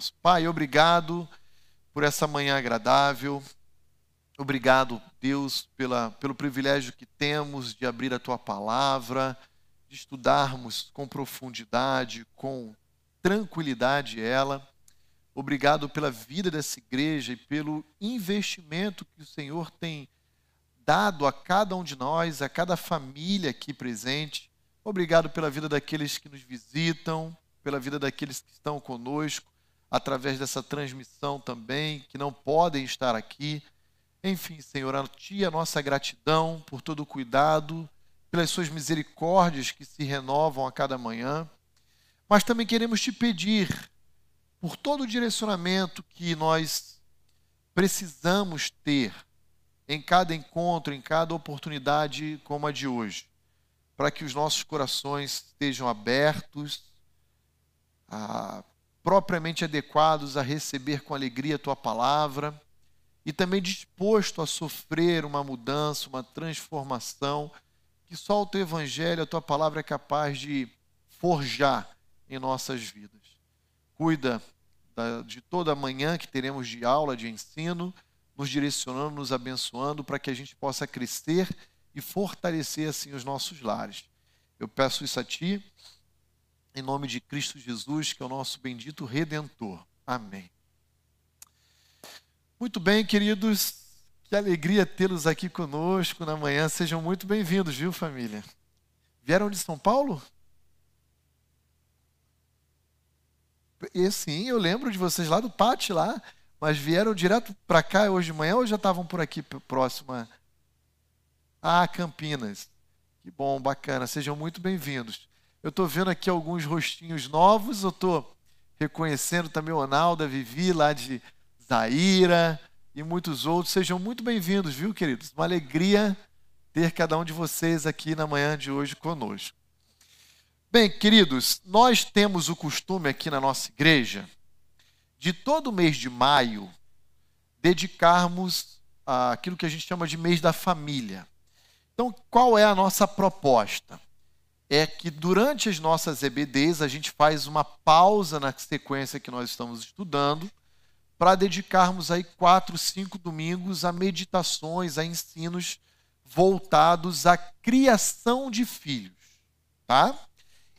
irmãos. Pai, obrigado por essa manhã agradável. Obrigado, Deus, pela, pelo privilégio que temos de abrir a tua palavra, de estudarmos com profundidade, com tranquilidade ela. Obrigado pela vida dessa igreja e pelo investimento que o Senhor tem dado a cada um de nós, a cada família aqui presente. Obrigado pela vida daqueles que nos visitam, pela vida daqueles que estão conosco, através dessa transmissão também, que não podem estar aqui. Enfim, Senhor, a Ti a nossa gratidão por todo o cuidado, pelas Suas misericórdias que se renovam a cada manhã. Mas também queremos te pedir por todo o direcionamento que nós precisamos ter em cada encontro, em cada oportunidade como a de hoje, para que os nossos corações estejam abertos, a, propriamente adequados a receber com alegria a tua palavra e também disposto a sofrer uma mudança, uma transformação que só o teu evangelho, a tua palavra é capaz de forjar em nossas vidas. Cuida de toda a manhã que teremos de aula, de ensino, nos direcionando, nos abençoando para que a gente possa crescer e fortalecer assim os nossos lares. Eu peço isso a Ti, em nome de Cristo Jesus, que é o nosso bendito Redentor. Amém. Muito bem, queridos, que alegria tê-los aqui conosco na manhã. Sejam muito bem-vindos, viu, família? Vieram de São Paulo? E sim, eu lembro de vocês lá do pátio lá. Mas vieram direto para cá hoje de manhã ou já estavam por aqui próxima? Ah, Campinas. Que bom, bacana. Sejam muito bem-vindos. Eu estou vendo aqui alguns rostinhos novos. Eu estou reconhecendo também o Onaldo, a Vivi lá de Zaira e muitos outros. Sejam muito bem-vindos, viu, queridos? Uma alegria ter cada um de vocês aqui na manhã de hoje conosco. Bem, queridos, nós temos o costume aqui na nossa igreja de todo mês de maio dedicarmos aquilo que a gente chama de mês da família. Então, qual é a nossa proposta? É que durante as nossas EBDs a gente faz uma pausa na sequência que nós estamos estudando para dedicarmos aí quatro, cinco domingos a meditações, a ensinos voltados à criação de filhos, tá?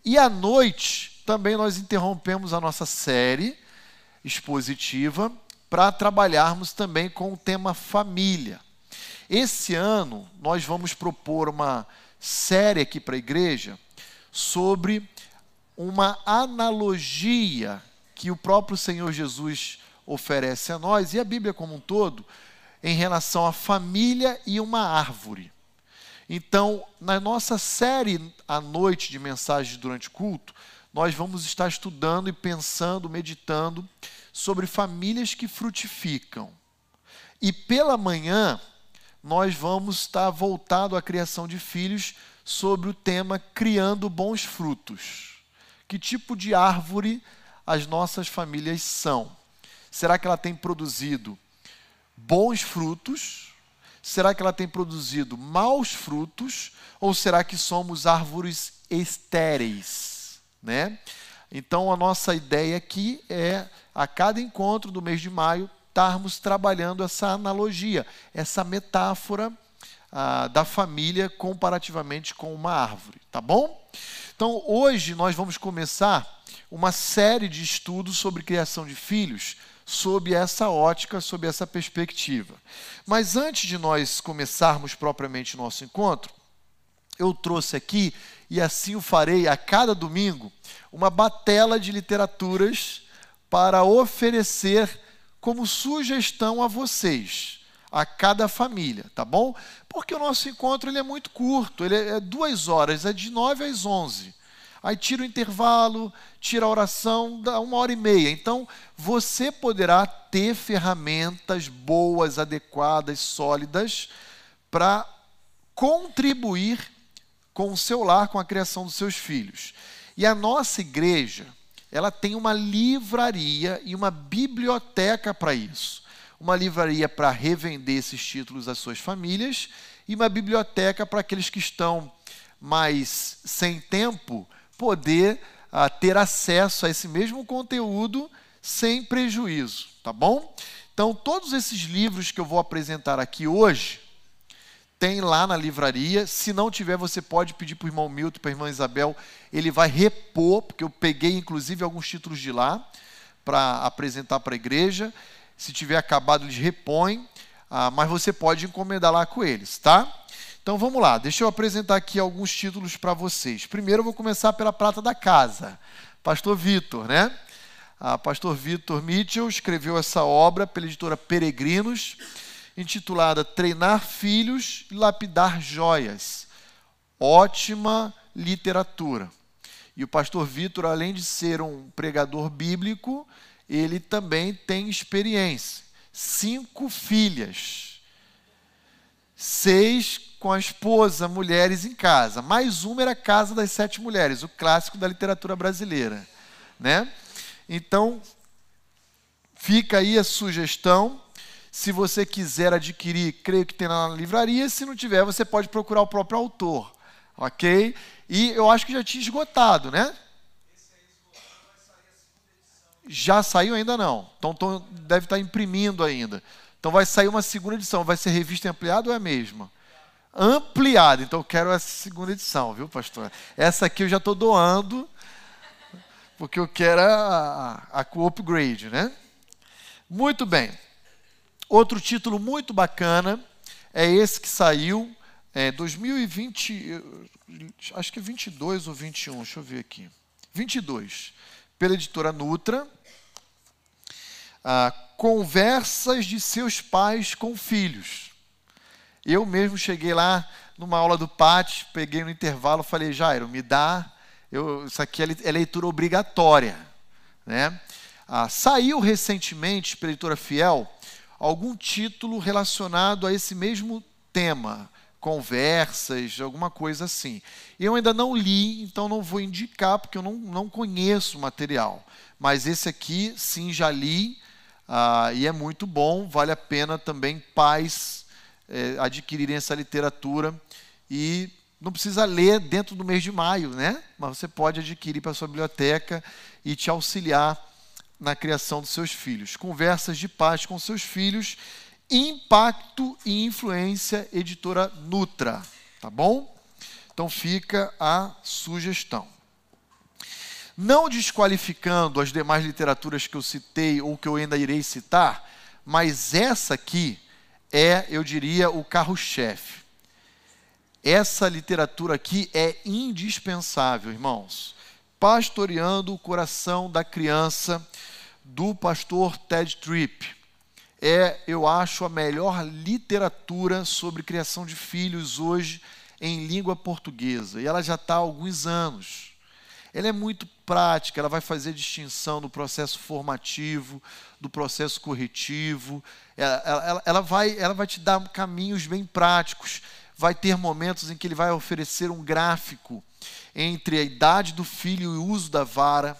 E à noite também nós interrompemos a nossa série expositiva para trabalharmos também com o tema família. Esse ano nós vamos propor uma série aqui para a igreja sobre uma analogia que o próprio Senhor Jesus oferece a nós e a Bíblia como um todo em relação à família e uma árvore. Então, na nossa série à noite de mensagens durante o culto, nós vamos estar estudando e pensando, meditando sobre famílias que frutificam. E pela manhã, nós vamos estar voltado à criação de filhos sobre o tema criando bons frutos. Que tipo de árvore as nossas famílias são? Será que ela tem produzido bons frutos? Será que ela tem produzido maus frutos? Ou será que somos árvores estéreis? né? Então a nossa ideia aqui é a cada encontro do mês de maio estarmos trabalhando essa analogia, essa metáfora ah, da família comparativamente com uma árvore, tá bom? Então hoje nós vamos começar uma série de estudos sobre criação de filhos sob essa ótica, sob essa perspectiva. Mas antes de nós começarmos propriamente nosso encontro, eu trouxe aqui e assim o farei a cada domingo, uma batela de literaturas para oferecer como sugestão a vocês, a cada família, tá bom? Porque o nosso encontro ele é muito curto, ele é duas horas, é de nove às onze. Aí tira o intervalo, tira a oração, dá uma hora e meia. Então, você poderá ter ferramentas boas, adequadas, sólidas, para contribuir com o seu lar, com a criação dos seus filhos. E a nossa igreja, ela tem uma livraria e uma biblioteca para isso. Uma livraria para revender esses títulos às suas famílias e uma biblioteca para aqueles que estão mais sem tempo poder uh, ter acesso a esse mesmo conteúdo sem prejuízo, tá bom? Então, todos esses livros que eu vou apresentar aqui hoje, tem lá na livraria. Se não tiver, você pode pedir para o irmão Milton, para a irmã Isabel, ele vai repor, porque eu peguei inclusive alguns títulos de lá para apresentar para a igreja. Se tiver acabado, eles repõem, ah, mas você pode encomendar lá com eles, tá? Então vamos lá, deixa eu apresentar aqui alguns títulos para vocês. Primeiro eu vou começar pela prata da casa, Pastor Vitor, né? Ah, Pastor Vitor Mitchell escreveu essa obra pela editora Peregrinos intitulada Treinar Filhos e Lapidar Joias. Ótima literatura. E o pastor Vitor, além de ser um pregador bíblico, ele também tem experiência. Cinco filhas, seis com a esposa, mulheres em casa. Mais uma era a Casa das Sete Mulheres, o clássico da literatura brasileira. Né? Então, fica aí a sugestão se você quiser adquirir, creio que tem na livraria. Se não tiver, você pode procurar o próprio autor. Ok? E eu acho que já tinha esgotado, né? Já saiu ainda não. Então, então deve estar imprimindo ainda. Então vai sair uma segunda edição. Vai ser revista ampliada ou é a mesma? Ampliada. Então eu quero essa segunda edição, viu, pastor? Essa aqui eu já estou doando, porque eu quero a, a, a upgrade, né? Muito bem. Outro título muito bacana é esse que saiu é, 2020, acho que é 22 ou 21, deixa eu ver aqui. 22, pela editora Nutra. Ah, Conversas de seus pais com filhos. Eu mesmo cheguei lá numa aula do Pátio, peguei no intervalo, falei, Jairo, me dá, eu, isso aqui é, é leitura obrigatória. Né? Ah, saiu recentemente, pela editora Fiel, algum título relacionado a esse mesmo tema, conversas, alguma coisa assim. Eu ainda não li, então não vou indicar, porque eu não, não conheço o material. Mas esse aqui, sim, já li, ah, e é muito bom, vale a pena também pais eh, adquirirem essa literatura. E não precisa ler dentro do mês de maio, né? Mas você pode adquirir para a sua biblioteca e te auxiliar na criação dos seus filhos. Conversas de paz com seus filhos, impacto e influência, editora Nutra. Tá bom? Então fica a sugestão. Não desqualificando as demais literaturas que eu citei ou que eu ainda irei citar, mas essa aqui é, eu diria, o carro-chefe. Essa literatura aqui é indispensável, irmãos. Pastoreando o coração da criança do pastor Ted Tripp. É, eu acho, a melhor literatura sobre criação de filhos hoje em língua portuguesa. E ela já está há alguns anos. Ela é muito prática, ela vai fazer distinção do processo formativo, do processo corretivo. Ela, ela, ela, vai, ela vai te dar caminhos bem práticos. Vai ter momentos em que ele vai oferecer um gráfico entre a idade do filho e o uso da vara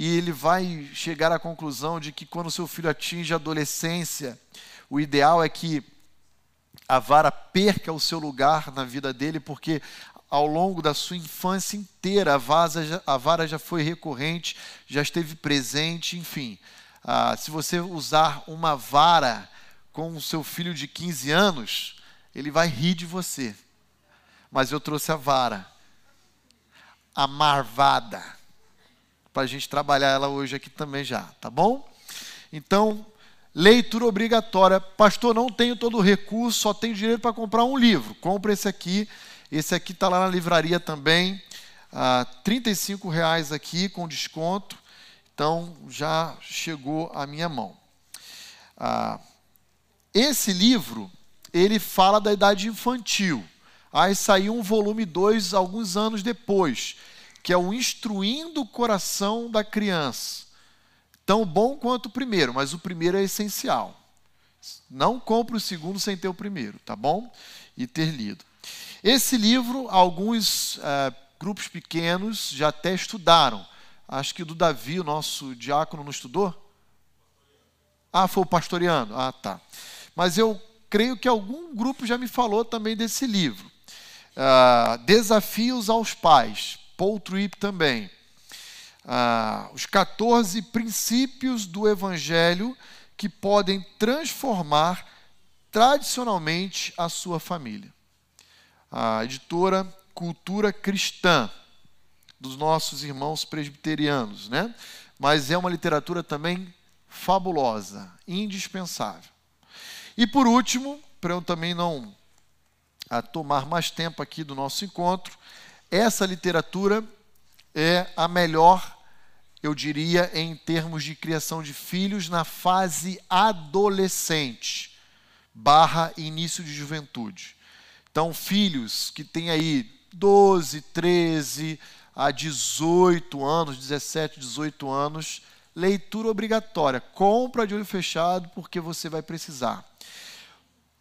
e ele vai chegar à conclusão de que quando seu filho atinge a adolescência, o ideal é que a vara perca o seu lugar na vida dele, porque ao longo da sua infância inteira a, a vara já foi recorrente, já esteve presente, enfim. Ah, se você usar uma vara com o seu filho de 15 anos, ele vai rir de você. Mas eu trouxe a vara, a marvada para a gente trabalhar ela hoje aqui também já, tá bom? Então, leitura obrigatória. Pastor, não tenho todo o recurso, só tenho dinheiro para comprar um livro. Compre esse aqui. Esse aqui está lá na livraria também. Ah, R$ reais aqui com desconto. Então, já chegou à minha mão. Ah, esse livro, ele fala da idade infantil. Aí saiu um volume 2 alguns anos depois que é o instruindo o coração da criança. Tão bom quanto o primeiro, mas o primeiro é essencial. Não compre o segundo sem ter o primeiro, tá bom? E ter lido. Esse livro, alguns uh, grupos pequenos já até estudaram. Acho que do Davi, o nosso diácono, não estudou? Ah, foi o pastoreando. Ah, tá. Mas eu creio que algum grupo já me falou também desse livro. Uh, Desafios aos Pais. Paul Tripp também. ah, os 14 princípios do Evangelho que podem transformar tradicionalmente a sua família. A editora Cultura Cristã, dos nossos irmãos presbiterianos, né? Mas é uma literatura também fabulosa, indispensável. E por último, para eu também não a tomar mais tempo aqui do nosso encontro, essa literatura é a melhor, eu diria, em termos de criação de filhos na fase adolescente barra início de juventude. Então, filhos que têm aí 12, 13 a 18 anos, 17, 18 anos, leitura obrigatória. Compra de olho fechado porque você vai precisar.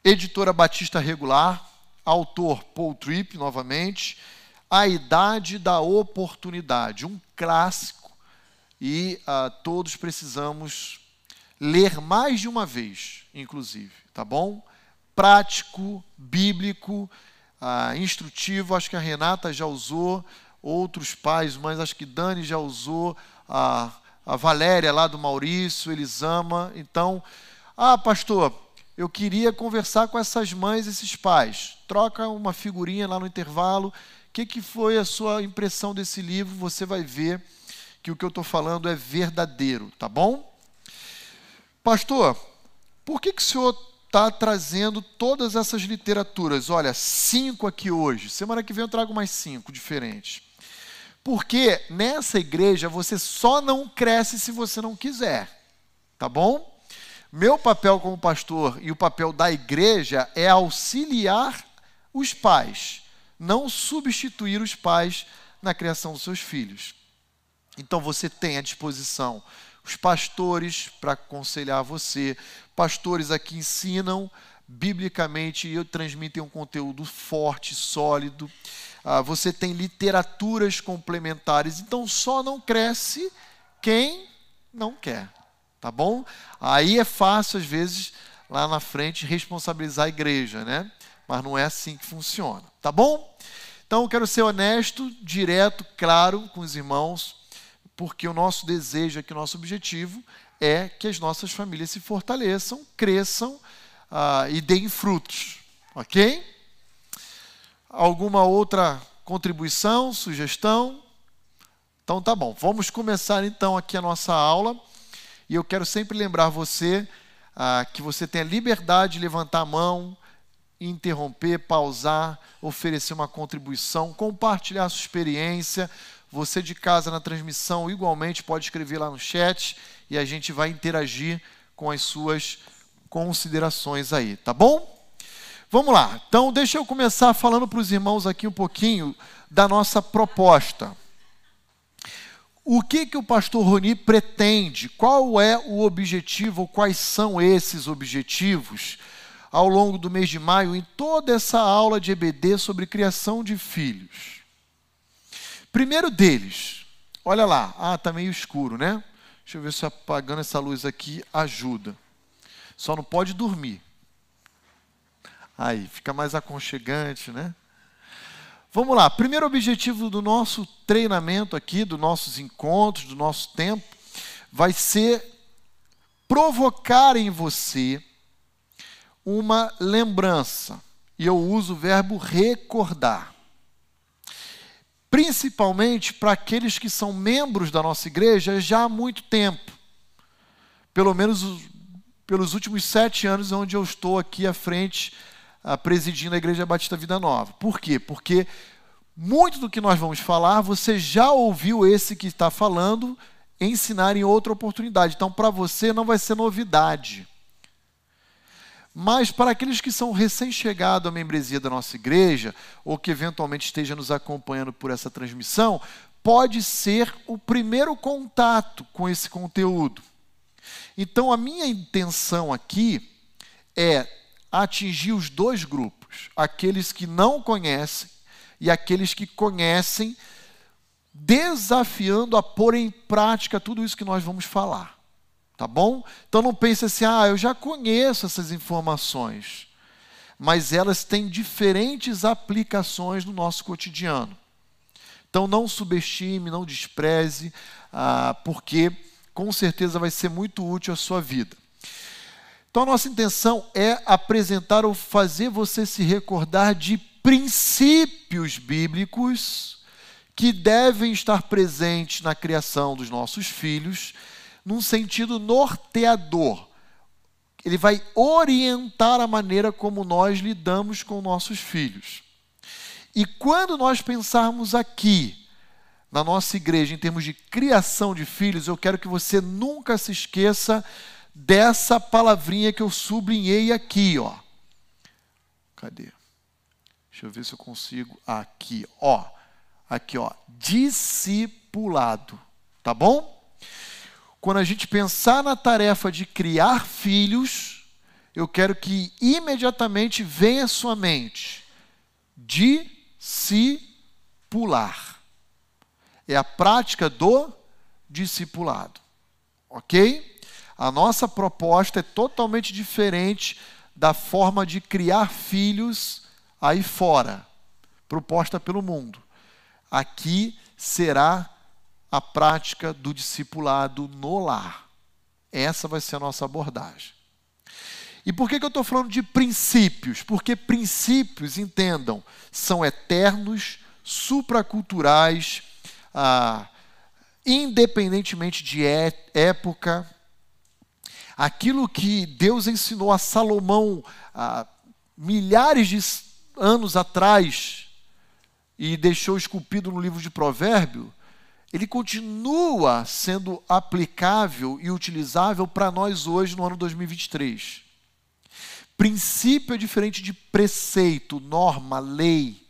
Editora Batista Regular, autor Paul Tripp, novamente. A Idade da Oportunidade, um clássico e uh, todos precisamos ler mais de uma vez, inclusive, tá bom? Prático, bíblico, uh, instrutivo. Acho que a Renata já usou, outros pais, mas acho que Dani já usou, a, a Valéria lá do Maurício, eles ama. Então, ah, pastor, eu queria conversar com essas mães, esses pais. Troca uma figurinha lá no intervalo. Que, que foi a sua impressão desse livro? Você vai ver que o que eu estou falando é verdadeiro, tá bom? Pastor, por que, que o senhor está trazendo todas essas literaturas? Olha, cinco aqui hoje. Semana que vem eu trago mais cinco diferentes. Porque nessa igreja você só não cresce se você não quiser. Tá bom? Meu papel como pastor e o papel da igreja é auxiliar os pais, não substituir os pais na criação dos seus filhos. Então você tem à disposição os pastores para aconselhar você, pastores aqui ensinam biblicamente e transmitem um conteúdo forte, sólido. Ah, você tem literaturas complementares, então só não cresce quem não quer, tá bom? Aí é fácil às vezes lá na frente responsabilizar a igreja, né? Mas não é assim que funciona, tá bom? Então eu quero ser honesto, direto, claro com os irmãos porque o nosso desejo aqui, o nosso objetivo é que as nossas famílias se fortaleçam, cresçam ah, e deem frutos. Ok? Alguma outra contribuição, sugestão? Então tá bom. Vamos começar então aqui a nossa aula. E eu quero sempre lembrar você ah, que você tem a liberdade de levantar a mão, interromper, pausar, oferecer uma contribuição, compartilhar a sua experiência. Você de casa na transmissão igualmente pode escrever lá no chat e a gente vai interagir com as suas considerações aí, tá bom? Vamos lá. Então, deixa eu começar falando para os irmãos aqui um pouquinho da nossa proposta. O que, que o pastor Roni pretende? Qual é o objetivo, quais são esses objetivos ao longo do mês de maio em toda essa aula de EBD sobre criação de filhos? Primeiro deles, olha lá, ah, está meio escuro, né? Deixa eu ver se apagando essa luz aqui ajuda. Só não pode dormir. Aí, fica mais aconchegante, né? Vamos lá, primeiro objetivo do nosso treinamento aqui, dos nossos encontros, do nosso tempo, vai ser provocar em você uma lembrança. E eu uso o verbo recordar principalmente para aqueles que são membros da nossa igreja já há muito tempo. Pelo menos pelos últimos sete anos, onde eu estou aqui à frente, uh, presidindo a Igreja Batista Vida Nova. Por quê? Porque muito do que nós vamos falar, você já ouviu esse que está falando ensinar em outra oportunidade. Então, para você, não vai ser novidade. Mas para aqueles que são recém-chegados à membresia da nossa igreja, ou que eventualmente esteja nos acompanhando por essa transmissão, pode ser o primeiro contato com esse conteúdo. Então, a minha intenção aqui é atingir os dois grupos: aqueles que não conhecem e aqueles que conhecem, desafiando a pôr em prática tudo isso que nós vamos falar. Tá bom? Então não pense assim, ah, eu já conheço essas informações. Mas elas têm diferentes aplicações no nosso cotidiano. Então não subestime, não despreze ah, porque com certeza vai ser muito útil à sua vida. Então, a nossa intenção é apresentar ou fazer você se recordar de princípios bíblicos que devem estar presentes na criação dos nossos filhos, num sentido norteador. Ele vai orientar a maneira como nós lidamos com nossos filhos. E quando nós pensarmos aqui, na nossa igreja, em termos de criação de filhos, eu quero que você nunca se esqueça dessa palavrinha que eu sublinhei aqui, ó. Cadê? Deixa eu ver se eu consigo. Aqui, ó. Aqui, ó. Discipulado. Tá bom? Quando a gente pensar na tarefa de criar filhos, eu quero que imediatamente venha à sua mente discipular. É a prática do discipulado. Ok? A nossa proposta é totalmente diferente da forma de criar filhos aí fora, proposta pelo mundo. Aqui será a prática do discipulado no lar. Essa vai ser a nossa abordagem. E por que, que eu estou falando de princípios? Porque princípios, entendam, são eternos, supraculturais, ah, independentemente de é, época. Aquilo que Deus ensinou a Salomão ah, milhares de anos atrás e deixou esculpido no livro de Provérbio, ele continua sendo aplicável e utilizável para nós hoje no ano 2023. Princípio é diferente de preceito, norma, lei.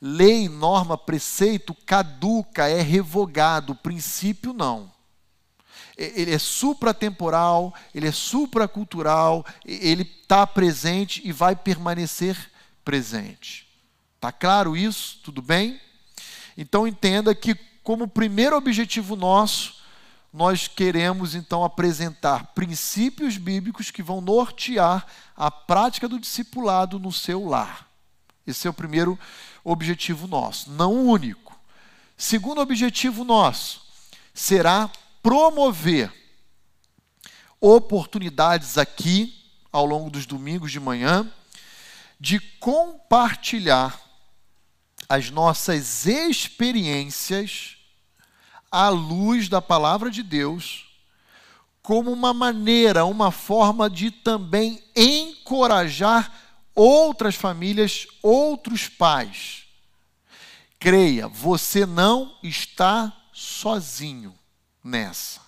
Lei, norma, preceito caduca, é revogado. Princípio não. Ele é supratemporal, ele é supracultural, ele está presente e vai permanecer presente. Está claro isso? Tudo bem? Então entenda que, como primeiro objetivo nosso, nós queremos então apresentar princípios bíblicos que vão nortear a prática do discipulado no seu lar. Esse é o primeiro objetivo nosso, não o único. Segundo objetivo nosso será promover oportunidades aqui ao longo dos domingos de manhã de compartilhar as nossas experiências à luz da palavra de Deus, como uma maneira, uma forma de também encorajar outras famílias, outros pais. Creia, você não está sozinho nessa.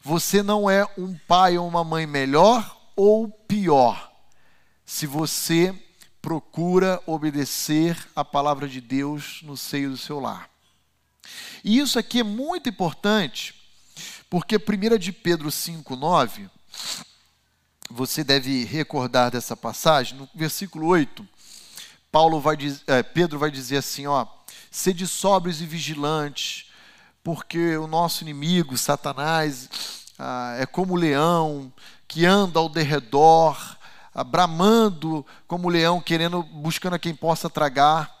Você não é um pai ou uma mãe melhor ou pior se você procura obedecer a palavra de Deus no seio do seu lar. E isso aqui é muito importante, porque 1 de Pedro 5,9, você deve recordar dessa passagem, no versículo 8, Paulo vai é, Pedro vai dizer assim, ó, sede sóbrios e vigilantes, porque o nosso inimigo, Satanás, ah, é como o leão que anda ao derredor, ah, bramando como o leão, querendo, buscando a quem possa tragar.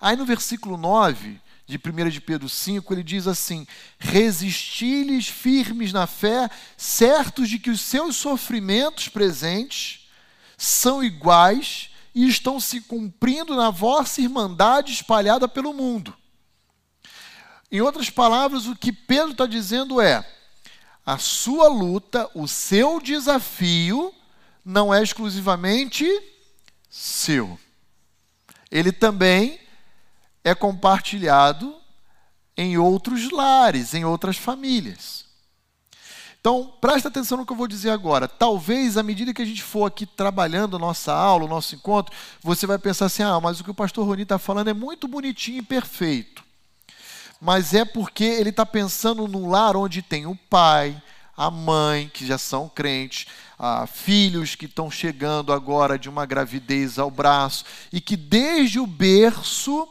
Aí no versículo 9, de 1 de Pedro 5, ele diz assim: Resisti-lhes firmes na fé, certos de que os seus sofrimentos presentes são iguais e estão se cumprindo na vossa irmandade espalhada pelo mundo. Em outras palavras, o que Pedro está dizendo é: a sua luta, o seu desafio, não é exclusivamente seu. Ele também é compartilhado em outros lares, em outras famílias. Então, presta atenção no que eu vou dizer agora. Talvez, à medida que a gente for aqui trabalhando a nossa aula, o nosso encontro, você vai pensar assim: ah, mas o que o pastor Roni está falando é muito bonitinho e perfeito. Mas é porque ele está pensando num lar onde tem o pai, a mãe, que já são crentes, ah, filhos que estão chegando agora de uma gravidez ao braço, e que desde o berço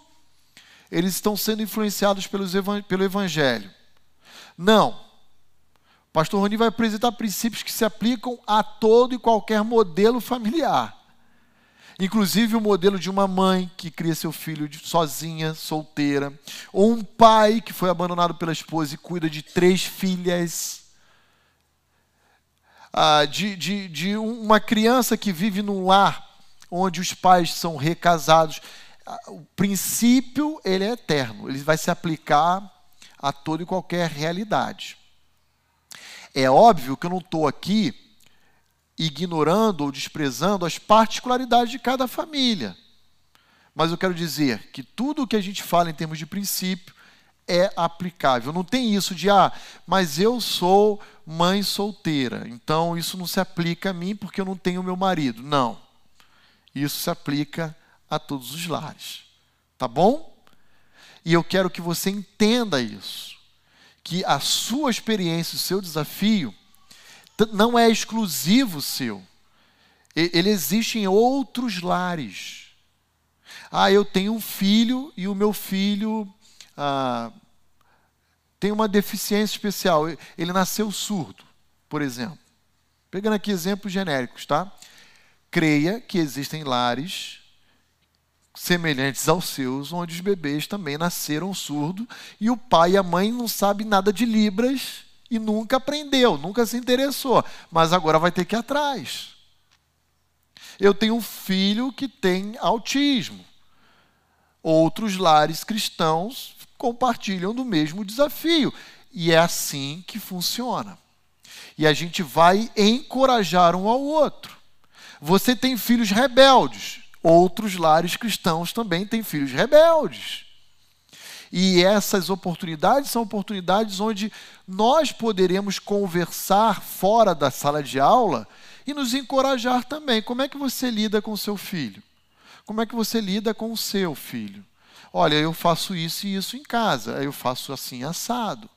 eles estão sendo influenciados pelo Evangelho. Não. O pastor Rony vai apresentar princípios que se aplicam a todo e qualquer modelo familiar. Inclusive o modelo de uma mãe que cria seu filho sozinha, solteira, ou um pai que foi abandonado pela esposa e cuida de três filhas. Ah, de, de, de uma criança que vive num lar onde os pais são recasados. O princípio ele é eterno, ele vai se aplicar a toda e qualquer realidade. É óbvio que eu não estou aqui ignorando ou desprezando as particularidades de cada família. Mas eu quero dizer que tudo o que a gente fala em termos de princípio é aplicável. Não tem isso de, ah, mas eu sou mãe solteira, então isso não se aplica a mim porque eu não tenho meu marido. Não. Isso se aplica a todos os lares. Tá bom? E eu quero que você entenda isso. Que a sua experiência, o seu desafio, não é exclusivo seu. Ele existe em outros lares. Ah, eu tenho um filho e o meu filho ah, tem uma deficiência especial. Ele nasceu surdo, por exemplo. Pegando aqui exemplos genéricos, tá? Creia que existem lares semelhantes aos seus, onde os bebês também nasceram surdo e o pai e a mãe não sabem nada de libras e nunca aprendeu, nunca se interessou, mas agora vai ter que ir atrás. Eu tenho um filho que tem autismo. Outros lares cristãos compartilham do mesmo desafio. E é assim que funciona. E a gente vai encorajar um ao outro. Você tem filhos rebeldes. Outros lares cristãos também têm filhos rebeldes. E essas oportunidades são oportunidades onde nós poderemos conversar fora da sala de aula e nos encorajar também. Como é que você lida com seu filho? Como é que você lida com o seu filho? Olha, eu faço isso e isso em casa, eu faço assim assado.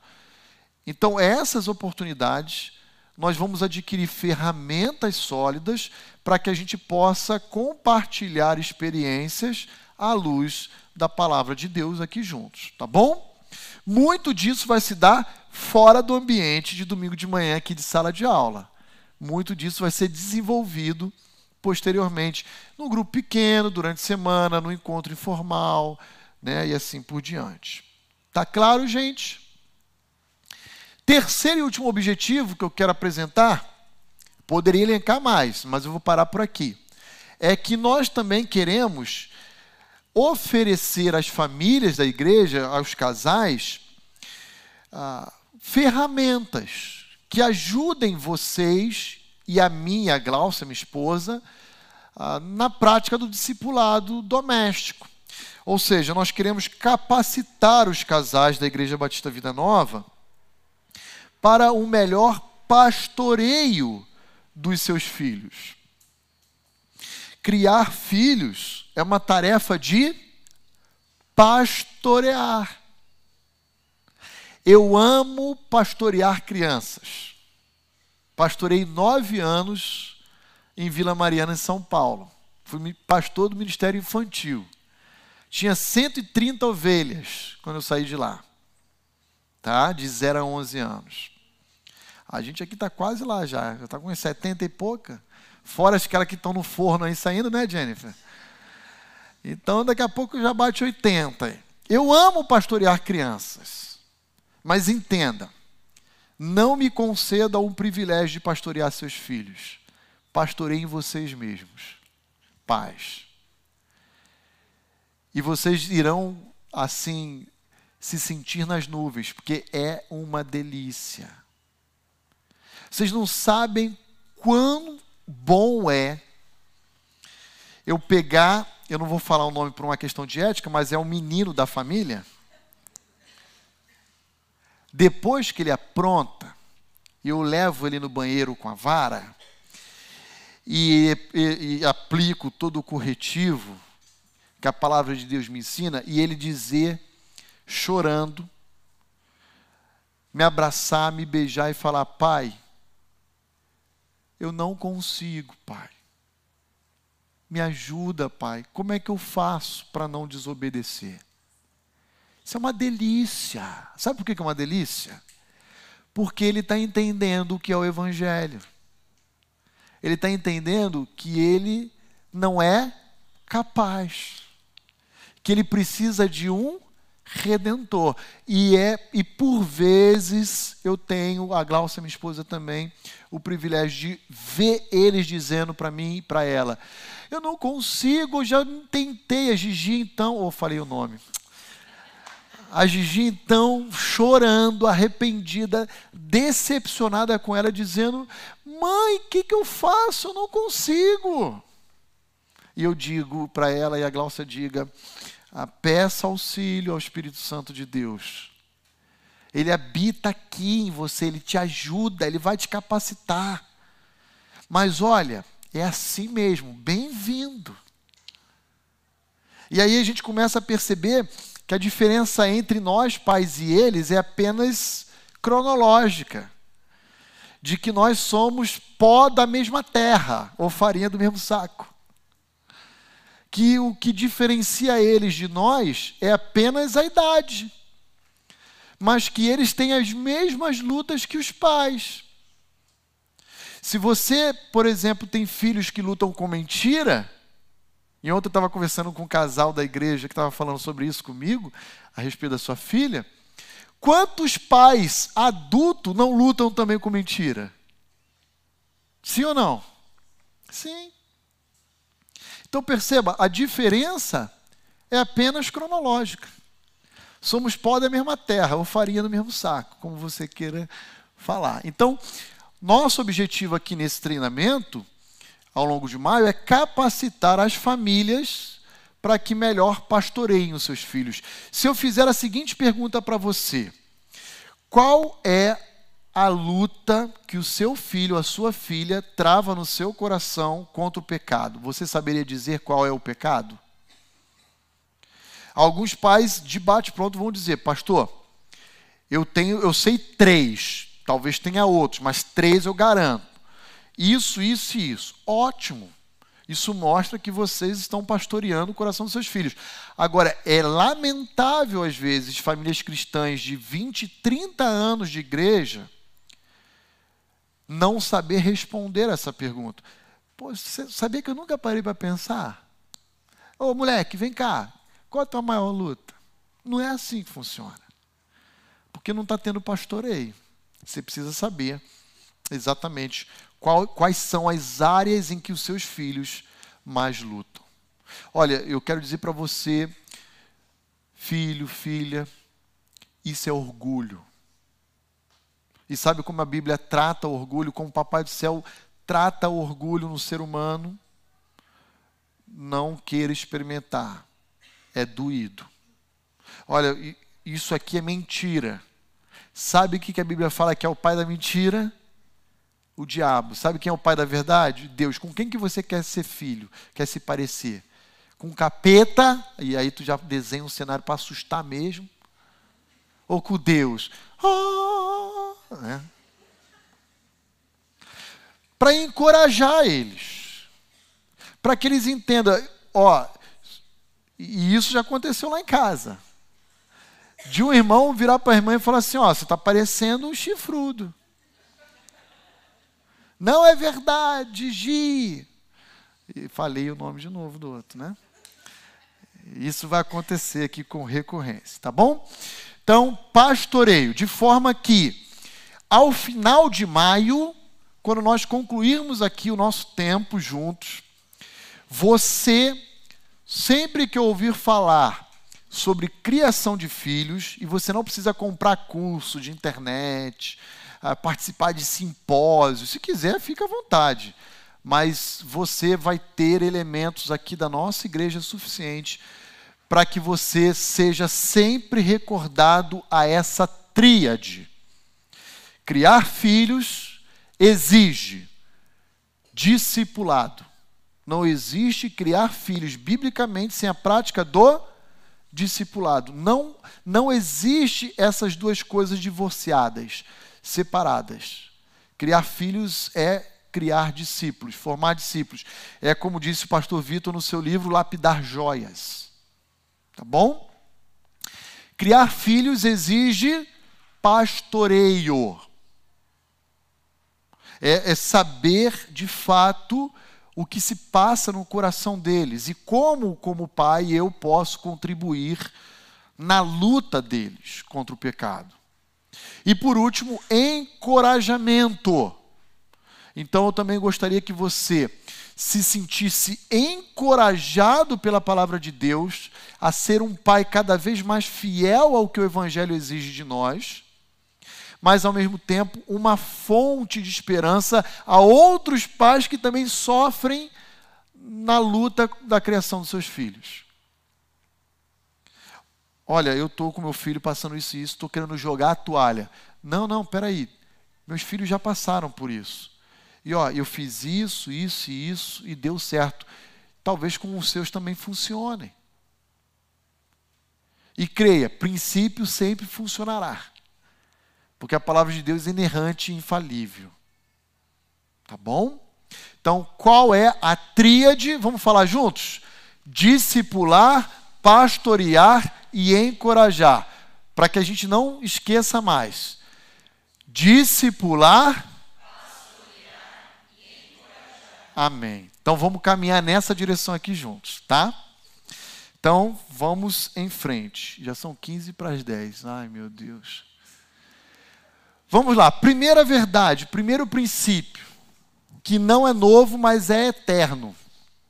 Então, essas oportunidades, nós vamos adquirir ferramentas sólidas para que a gente possa compartilhar experiências à luz da palavra de Deus aqui juntos, tá bom? Muito disso vai se dar fora do ambiente de domingo de manhã aqui de sala de aula. Muito disso vai ser desenvolvido posteriormente no grupo pequeno, durante a semana, no encontro informal, né, e assim por diante. Tá claro, gente? Terceiro e último objetivo que eu quero apresentar, poderia elencar mais, mas eu vou parar por aqui. É que nós também queremos oferecer às famílias da igreja, aos casais, ah, ferramentas que ajudem vocês e a mim, a Glaucia, minha esposa, ah, na prática do discipulado doméstico. Ou seja, nós queremos capacitar os casais da Igreja Batista Vida Nova para um melhor pastoreio dos seus filhos. Criar filhos é uma tarefa de pastorear. Eu amo pastorear crianças. Pastorei nove anos em Vila Mariana, em São Paulo. Fui pastor do Ministério Infantil. Tinha 130 ovelhas quando eu saí de lá. Tá? De 0 a 11 anos. A gente aqui está quase lá já. Já está com 70 e pouca. Fora as caras que estão no forno aí saindo, né, Jennifer? Então, daqui a pouco já bate 80. Eu amo pastorear crianças. Mas entenda, não me conceda um privilégio de pastorear seus filhos. Pastoreiem vocês mesmos, pais. E vocês irão, assim, se sentir nas nuvens, porque é uma delícia. Vocês não sabem quão bom é eu pegar, eu não vou falar o nome por uma questão de ética, mas é um menino da família. Depois que ele apronta, eu levo ele no banheiro com a vara e, e, e aplico todo o corretivo que a palavra de Deus me ensina, e ele dizer, chorando, me abraçar, me beijar e falar: Pai, eu não consigo, Pai. Me ajuda, Pai. Como é que eu faço para não desobedecer? Isso é uma delícia. Sabe por que é uma delícia? Porque ele está entendendo o que é o Evangelho. Ele está entendendo que ele não é capaz, que ele precisa de um redentor. E é e por vezes eu tenho, a Glaucia, minha esposa também, o privilégio de ver eles dizendo para mim e para ela: "Eu não consigo, já tentei a Gigi então, ou falei o nome. A Gigi então chorando, arrependida, decepcionada com ela, dizendo: "Mãe, o que, que eu faço? Eu não consigo". E eu digo para ela e a Glaucia diga: peça auxílio ao Espírito Santo de Deus. Ele habita aqui em você, ele te ajuda, ele vai te capacitar. Mas olha, é assim mesmo, bem-vindo. E aí a gente começa a perceber que a diferença entre nós, pais e eles, é apenas cronológica. De que nós somos pó da mesma terra, ou farinha do mesmo saco que o que diferencia eles de nós é apenas a idade, mas que eles têm as mesmas lutas que os pais. Se você, por exemplo, tem filhos que lutam com mentira, e ontem eu estava conversando com um casal da igreja que estava falando sobre isso comigo, a respeito da sua filha. Quantos pais adultos não lutam também com mentira? Sim ou não? Sim. Então perceba, a diferença é apenas cronológica. Somos pó da mesma terra, ou farinha do mesmo saco, como você queira falar. Então, nosso objetivo aqui nesse treinamento, ao longo de maio, é capacitar as famílias para que melhor pastoreiem os seus filhos. Se eu fizer a seguinte pergunta para você: qual é a luta que o seu filho, a sua filha, trava no seu coração contra o pecado. Você saberia dizer qual é o pecado? Alguns pais de bate pronto vão dizer, pastor, eu tenho, eu sei três, talvez tenha outros, mas três eu garanto. Isso, isso e isso. Ótimo. Isso mostra que vocês estão pastoreando o coração dos seus filhos. Agora, é lamentável, às vezes, famílias cristãs de 20, 30 anos de igreja não saber responder essa pergunta. Pô, você sabia que eu nunca parei para pensar? Ô moleque, vem cá, qual a tua maior luta? Não é assim que funciona. Porque não está tendo pastoreio. Você precisa saber exatamente qual, quais são as áreas em que os seus filhos mais lutam. Olha, eu quero dizer para você, filho, filha, isso é orgulho. E sabe como a Bíblia trata o orgulho, como o Papai do Céu trata o orgulho no ser humano? Não queira experimentar. É doído. Olha, isso aqui é mentira. Sabe o que a Bíblia fala que é o pai da mentira? O diabo. Sabe quem é o pai da verdade? Deus. Com quem que você quer ser filho? Quer se parecer? Com capeta, e aí tu já desenha um cenário para assustar mesmo. Ou com Deus? Oh, né? Para encorajar eles, para que eles entendam, ó, e isso já aconteceu lá em casa. De um irmão virar para a irmã e falar assim: ó, você está parecendo um chifrudo. Não é verdade, Gi. E falei o nome de novo do outro, né? Isso vai acontecer aqui com recorrência, tá bom? Então, pastoreio, de forma que ao final de maio, quando nós concluirmos aqui o nosso tempo juntos, você, sempre que ouvir falar sobre criação de filhos, e você não precisa comprar curso de internet, ah, participar de simpósios, se quiser, fica à vontade. Mas você vai ter elementos aqui da nossa igreja suficiente para que você seja sempre recordado a essa tríade Criar filhos exige discipulado. Não existe criar filhos biblicamente sem a prática do discipulado. Não, não existe essas duas coisas divorciadas, separadas. Criar filhos é criar discípulos, formar discípulos. É como disse o pastor Vitor no seu livro Lapidar Joias. Tá bom? Criar filhos exige pastoreio é, é saber de fato o que se passa no coração deles e como, como pai, eu posso contribuir na luta deles contra o pecado. E por último, encorajamento. Então eu também gostaria que você se sentisse encorajado pela palavra de Deus a ser um pai cada vez mais fiel ao que o Evangelho exige de nós, mas ao mesmo tempo uma fonte de esperança a outros pais que também sofrem na luta da criação dos seus filhos. Olha, eu estou com meu filho passando isso e isso, estou querendo jogar a toalha. Não, não, peraí. Meus filhos já passaram por isso. E ó, eu fiz isso, isso e isso e deu certo. Talvez com os seus também funcionem. E creia, princípio sempre funcionará. Porque a palavra de Deus é inerrante e infalível. Tá bom? Então, qual é a tríade? Vamos falar juntos? Discipular, pastorear e encorajar. Para que a gente não esqueça mais. Discipular, Amém. Então vamos caminhar nessa direção aqui juntos, tá? Então vamos em frente. Já são 15 para as 10. Ai, meu Deus. Vamos lá. Primeira verdade, primeiro princípio, que não é novo, mas é eterno.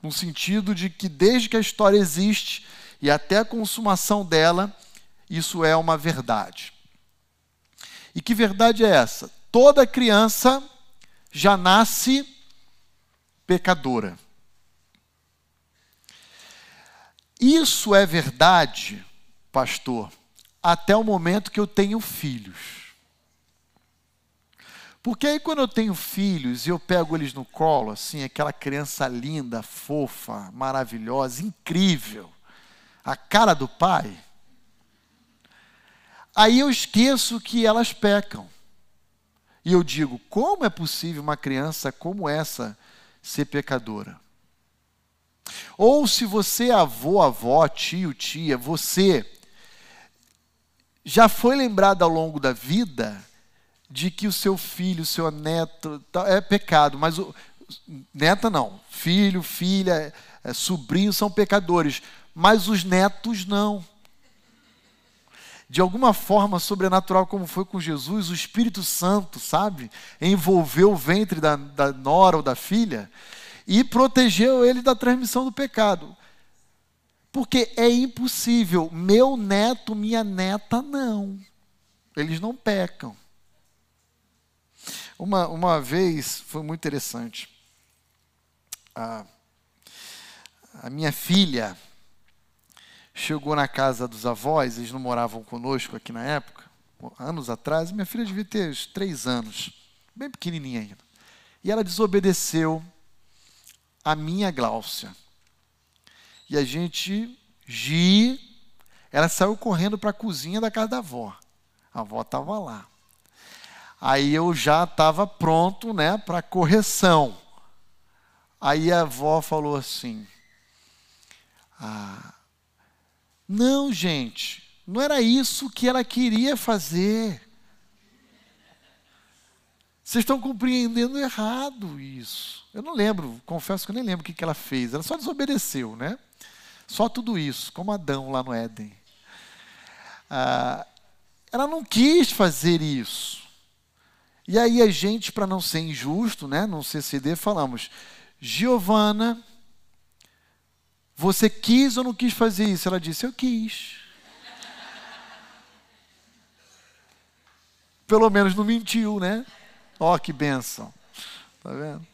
No sentido de que desde que a história existe e até a consumação dela, isso é uma verdade. E que verdade é essa? Toda criança já nasce pecadora. Isso é verdade, pastor, até o momento que eu tenho filhos. Porque aí quando eu tenho filhos e eu pego eles no colo, assim, aquela criança linda, fofa, maravilhosa, incrível, a cara do pai, aí eu esqueço que elas pecam. E eu digo, como é possível uma criança como essa ser pecadora. Ou se você é avô, avó, tio, tia, você já foi lembrado ao longo da vida de que o seu filho, o seu neto, é pecado, mas o neta não, filho, filha, é, sobrinho são pecadores, mas os netos não. De alguma forma sobrenatural, como foi com Jesus, o Espírito Santo, sabe, envolveu o ventre da, da nora ou da filha e protegeu ele da transmissão do pecado. Porque é impossível, meu neto, minha neta, não. Eles não pecam. Uma, uma vez foi muito interessante. A, a minha filha chegou na casa dos avós, eles não moravam conosco aqui na época, anos atrás, minha filha devia ter uns três anos, bem pequenininha ainda. E ela desobedeceu a minha Gláucia. E a gente, Gi, ela saiu correndo para a cozinha da casa da avó. A avó estava lá. Aí eu já estava pronto né, para correção. Aí a avó falou assim: ah, Não, gente, não era isso que ela queria fazer. Vocês estão compreendendo errado isso. Eu não lembro, confesso que eu nem lembro o que, que ela fez. Ela só desobedeceu, né? Só tudo isso, como Adão lá no Éden. Ah, ela não quis fazer isso. E aí a gente, para não ser injusto, né, não ser CD, falamos: Giovana, você quis ou não quis fazer isso? Ela disse: Eu quis. Pelo menos não mentiu, né? Ó, oh, que benção. Tá vendo?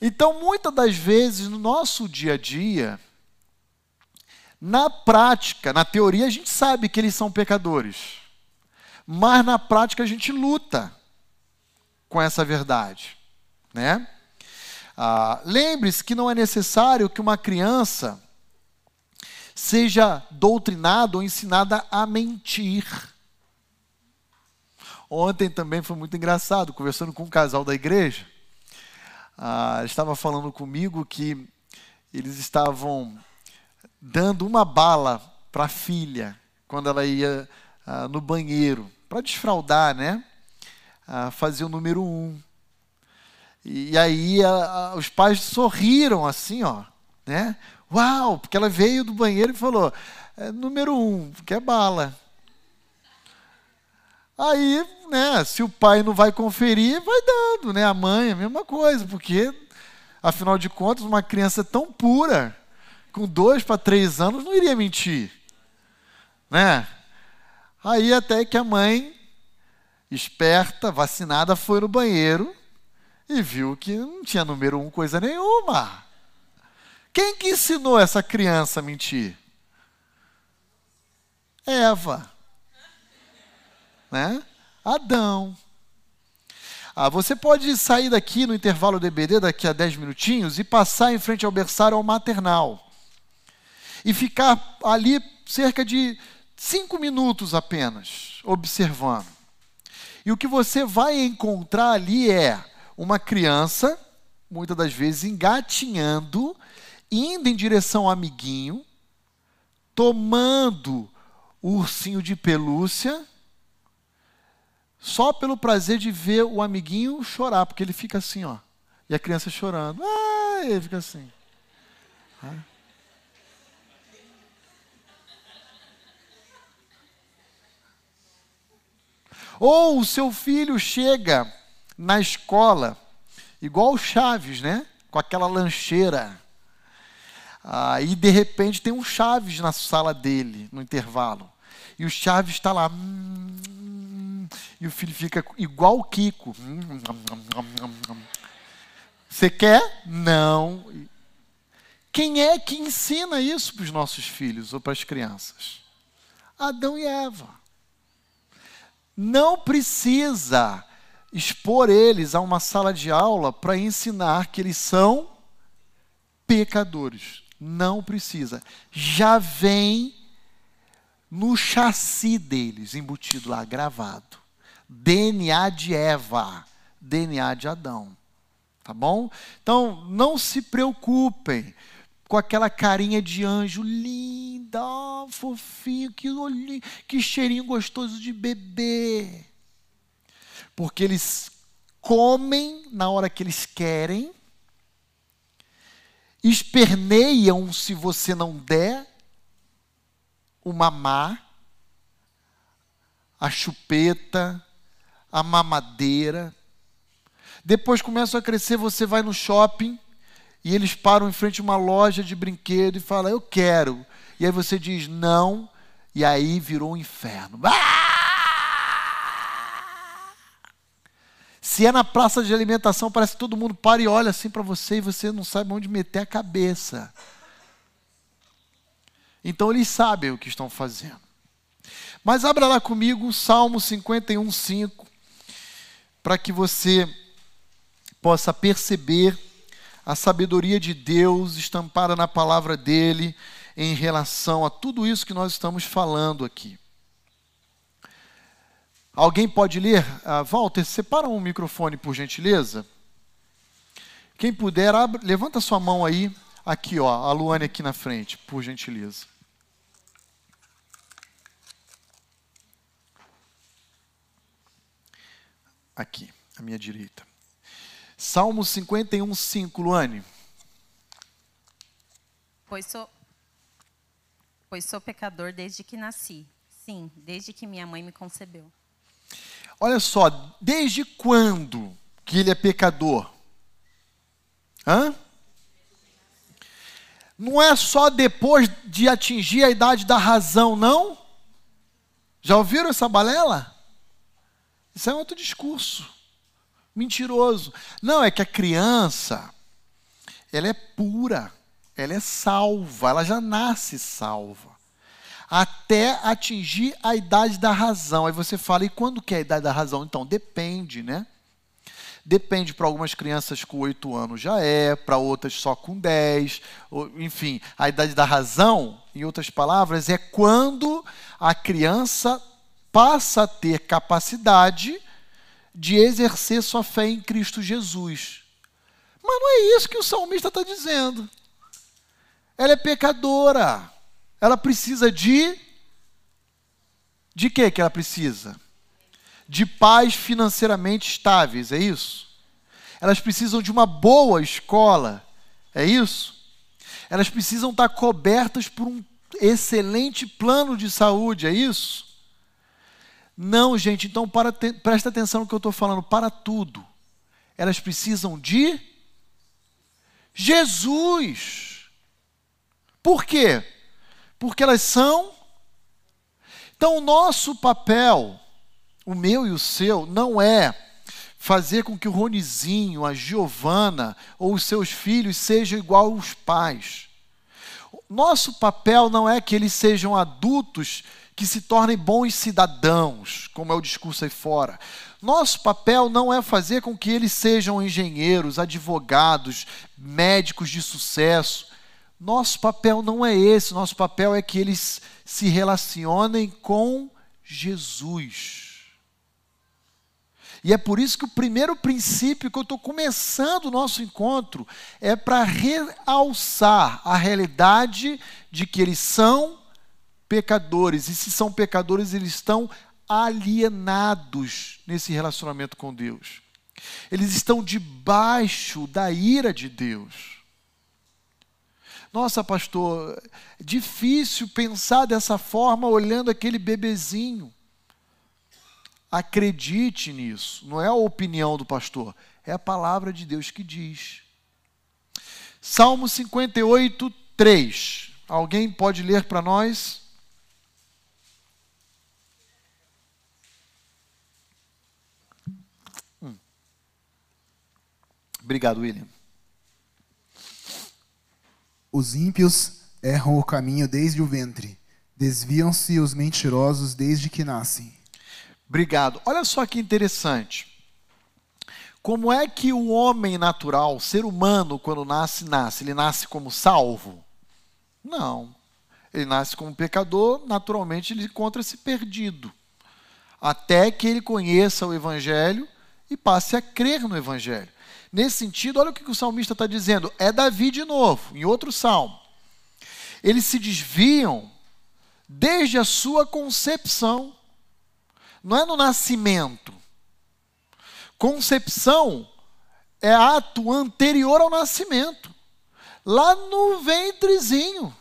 Então, muitas das vezes, no nosso dia a dia, na prática, na teoria, a gente sabe que eles são pecadores mas na prática a gente luta com essa verdade, né? Ah, Lembre-se que não é necessário que uma criança seja doutrinada ou ensinada a mentir. Ontem também foi muito engraçado, conversando com um casal da igreja. Ah, estava falando comigo que eles estavam dando uma bala para a filha quando ela ia ah, no banheiro, para desfraudar, né? Ah, fazer o número um. E aí a, a, os pais sorriram assim, ó, né? Uau, porque ela veio do banheiro e falou: é, número um, que é bala. Aí, né, se o pai não vai conferir, vai dando, né? A mãe, a mesma coisa, porque, afinal de contas, uma criança tão pura, com dois para três anos, não iria mentir, né? Aí até que a mãe, esperta, vacinada, foi no banheiro e viu que não tinha número um coisa nenhuma. Quem que ensinou essa criança a mentir? Eva. Né? Adão. Ah, você pode sair daqui no intervalo do EBD, daqui a 10 minutinhos, e passar em frente ao berçário ao maternal. E ficar ali cerca de cinco minutos apenas, observando. E o que você vai encontrar ali é uma criança, muitas das vezes engatinhando, indo em direção ao amiguinho, tomando o ursinho de pelúcia, só pelo prazer de ver o amiguinho chorar, porque ele fica assim, ó. E a criança chorando. Ah, ele fica assim. Ah. Ou o seu filho chega na escola, igual o Chaves, né? Com aquela lancheira. Aí, de repente, tem um Chaves na sala dele, no intervalo. E o Chaves está lá. E o filho fica igual o Kiko. Você quer? Não. Quem é que ensina isso para os nossos filhos ou para as crianças? Adão e Eva. Não precisa expor eles a uma sala de aula para ensinar que eles são pecadores. Não precisa. Já vem no chassi deles, embutido lá, gravado. DNA de Eva, DNA de Adão. Tá bom? Então, não se preocupem com aquela carinha de anjo linda, fofinho, que olhinho, que cheirinho gostoso de bebê porque eles comem na hora que eles querem, esperneiam se você não der o mamar, a chupeta, a mamadeira. Depois começam a crescer, você vai no shopping e eles param em frente a uma loja de brinquedo e falam, eu quero. E aí você diz não, e aí virou um inferno. Ah! Se é na praça de alimentação, parece que todo mundo para e olha assim para você e você não sabe onde meter a cabeça. Então eles sabem o que estão fazendo. Mas abra lá comigo Salmo 51, 5, para que você possa perceber a sabedoria de Deus estampada na palavra dele em relação a tudo isso que nós estamos falando aqui. Alguém pode ler? Uh, Walter, separa um microfone, por gentileza. Quem puder, abre, levanta sua mão aí. Aqui, ó, a Luane aqui na frente, por gentileza. Aqui, à minha direita. Salmo 51, 5, Luane. Pois sou, pois sou pecador desde que nasci. Sim, desde que minha mãe me concebeu. Olha só, desde quando que ele é pecador? Hã? Não é só depois de atingir a idade da razão, não? Já ouviram essa balela? Isso é outro discurso. Mentiroso. Não, é que a criança, ela é pura, ela é salva, ela já nasce salva até atingir a idade da razão. Aí você fala, e quando que é a idade da razão? Então, depende, né? Depende, para algumas crianças com 8 anos já é, para outras só com 10. Enfim, a idade da razão, em outras palavras, é quando a criança passa a ter capacidade de exercer sua fé em Cristo Jesus. Mas não é isso que o salmista está dizendo. Ela é pecadora ela precisa de. De que que ela precisa? De pais financeiramente estáveis, é isso? elas precisam de uma boa escola, é isso? Elas precisam estar cobertas por um excelente plano de saúde, é isso? Não, gente, então para, presta atenção no que eu estou falando, para tudo. Elas precisam de Jesus. Por quê? Porque elas são. Então, o nosso papel, o meu e o seu, não é fazer com que o Ronizinho, a Giovana ou os seus filhos sejam igual aos pais. Nosso papel não é que eles sejam adultos que se tornem bons cidadãos, como é o discurso aí fora. Nosso papel não é fazer com que eles sejam engenheiros, advogados, médicos de sucesso. Nosso papel não é esse. Nosso papel é que eles se relacionem com Jesus. E é por isso que o primeiro princípio que eu estou começando o nosso encontro é para realçar a realidade de que eles são pecadores. E se são pecadores, eles estão alienados nesse relacionamento com Deus. Eles estão debaixo da ira de Deus. Nossa, pastor, é difícil pensar dessa forma olhando aquele bebezinho. Acredite nisso, não é a opinião do pastor, é a palavra de Deus que diz. Salmo 58, 3. Alguém pode ler para nós? Obrigado, William. Os ímpios erram o caminho desde o ventre, desviam-se os mentirosos desde que nascem. Obrigado. Olha só que interessante. Como é que o homem natural, o ser humano, quando nasce, nasce? Ele nasce como salvo? Não. Ele nasce como pecador, naturalmente ele encontra-se perdido. Até que ele conheça o Evangelho e passe a crer no Evangelho. Nesse sentido, olha o que o salmista está dizendo. É Davi de novo, em outro salmo. Eles se desviam desde a sua concepção. Não é no nascimento. Concepção é ato anterior ao nascimento. Lá no ventrezinho.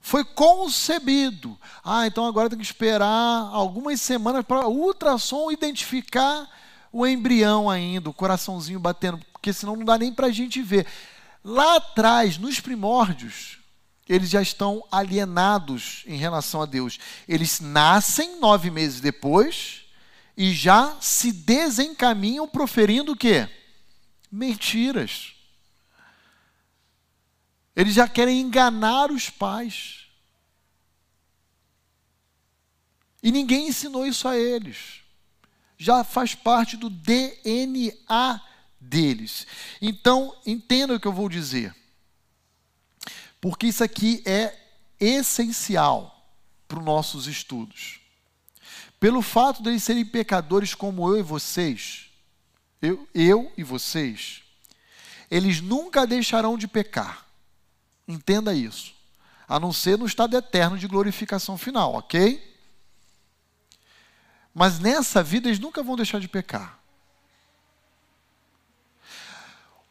Foi concebido. Ah, então agora tem que esperar algumas semanas para o ultrassom identificar o embrião ainda, o coraçãozinho batendo, porque senão não dá nem para a gente ver. Lá atrás, nos primórdios, eles já estão alienados em relação a Deus. Eles nascem nove meses depois e já se desencaminham proferindo o quê? Mentiras. Eles já querem enganar os pais. E ninguém ensinou isso a eles já faz parte do DNA deles. Então, entenda o que eu vou dizer. Porque isso aqui é essencial para os nossos estudos. Pelo fato de eles serem pecadores como eu e vocês, eu, eu e vocês, eles nunca deixarão de pecar. Entenda isso. A não ser no estado eterno de glorificação final, ok? Mas nessa vida eles nunca vão deixar de pecar.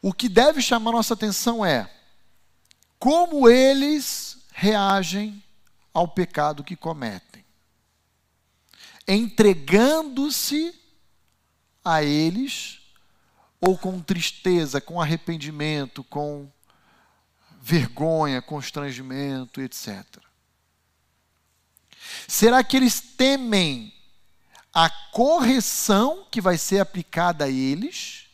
O que deve chamar nossa atenção é como eles reagem ao pecado que cometem, entregando-se a eles ou com tristeza, com arrependimento, com vergonha, constrangimento, etc. Será que eles temem a correção que vai ser aplicada a eles,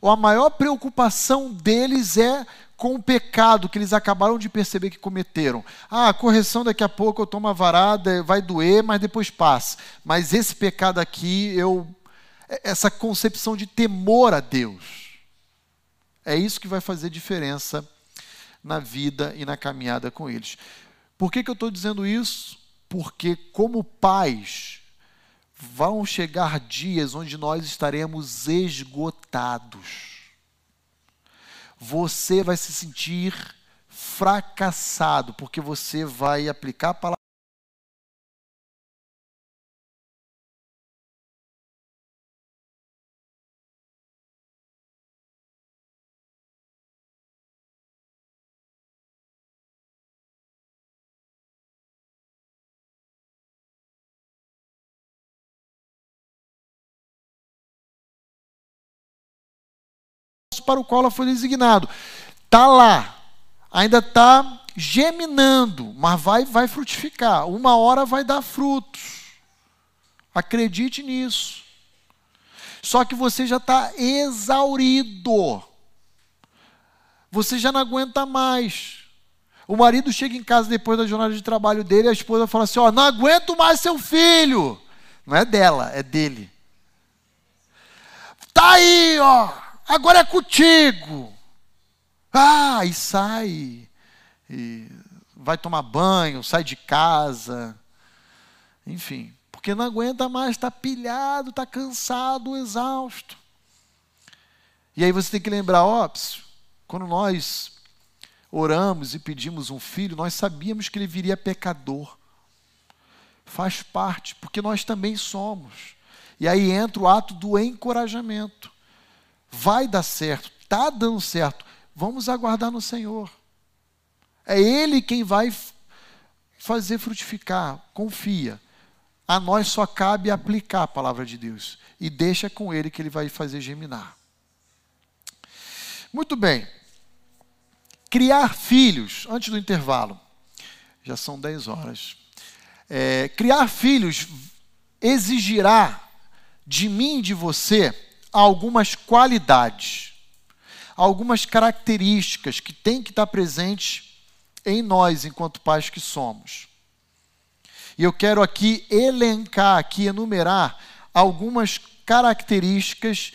ou a maior preocupação deles é com o pecado que eles acabaram de perceber que cometeram. Ah, a correção daqui a pouco eu tomo a varada, vai doer, mas depois passa. Mas esse pecado aqui, eu essa concepção de temor a Deus. É isso que vai fazer diferença na vida e na caminhada com eles. Por que, que eu estou dizendo isso? Porque, como pais, vão chegar dias onde nós estaremos esgotados. Você vai se sentir fracassado, porque você vai aplicar a palavra para o qual ela foi designado. Está lá, ainda está geminando, mas vai, vai frutificar. Uma hora vai dar frutos. Acredite nisso. Só que você já está exaurido. Você já não aguenta mais. O marido chega em casa depois da jornada de trabalho dele, a esposa fala assim: Ó, não aguento mais seu filho. Não é dela, é dele. Tá aí, ó, agora é contigo. Ah, e sai, e vai tomar banho, sai de casa, enfim, porque não aguenta mais, está pilhado, está cansado, exausto. E aí você tem que lembrar, ó, quando nós oramos e pedimos um filho, nós sabíamos que ele viria pecador. Faz parte, porque nós também somos. E aí entra o ato do encorajamento. Vai dar certo, está dando certo. Vamos aguardar no Senhor. É Ele quem vai fazer frutificar. Confia. A nós só cabe aplicar a palavra de Deus. E deixa com Ele que Ele vai fazer geminar. Muito bem. Criar filhos, antes do intervalo. Já são 10 horas. É, criar filhos exigirá de mim e de você algumas qualidades, algumas características que têm que estar presentes em nós enquanto pais que somos. E eu quero aqui elencar, aqui enumerar algumas características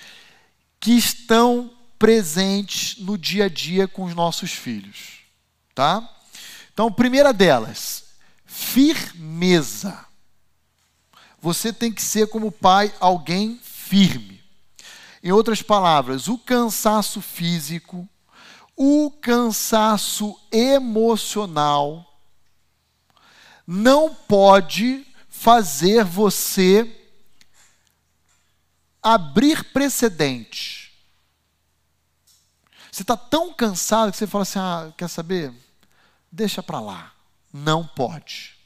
que estão presentes no dia a dia com os nossos filhos, tá? Então, primeira delas, firmeza. Você tem que ser, como pai, alguém firme. Em outras palavras, o cansaço físico, o cansaço emocional não pode fazer você abrir precedente. Você está tão cansado que você fala assim: ah, quer saber? Deixa para lá. Não pode.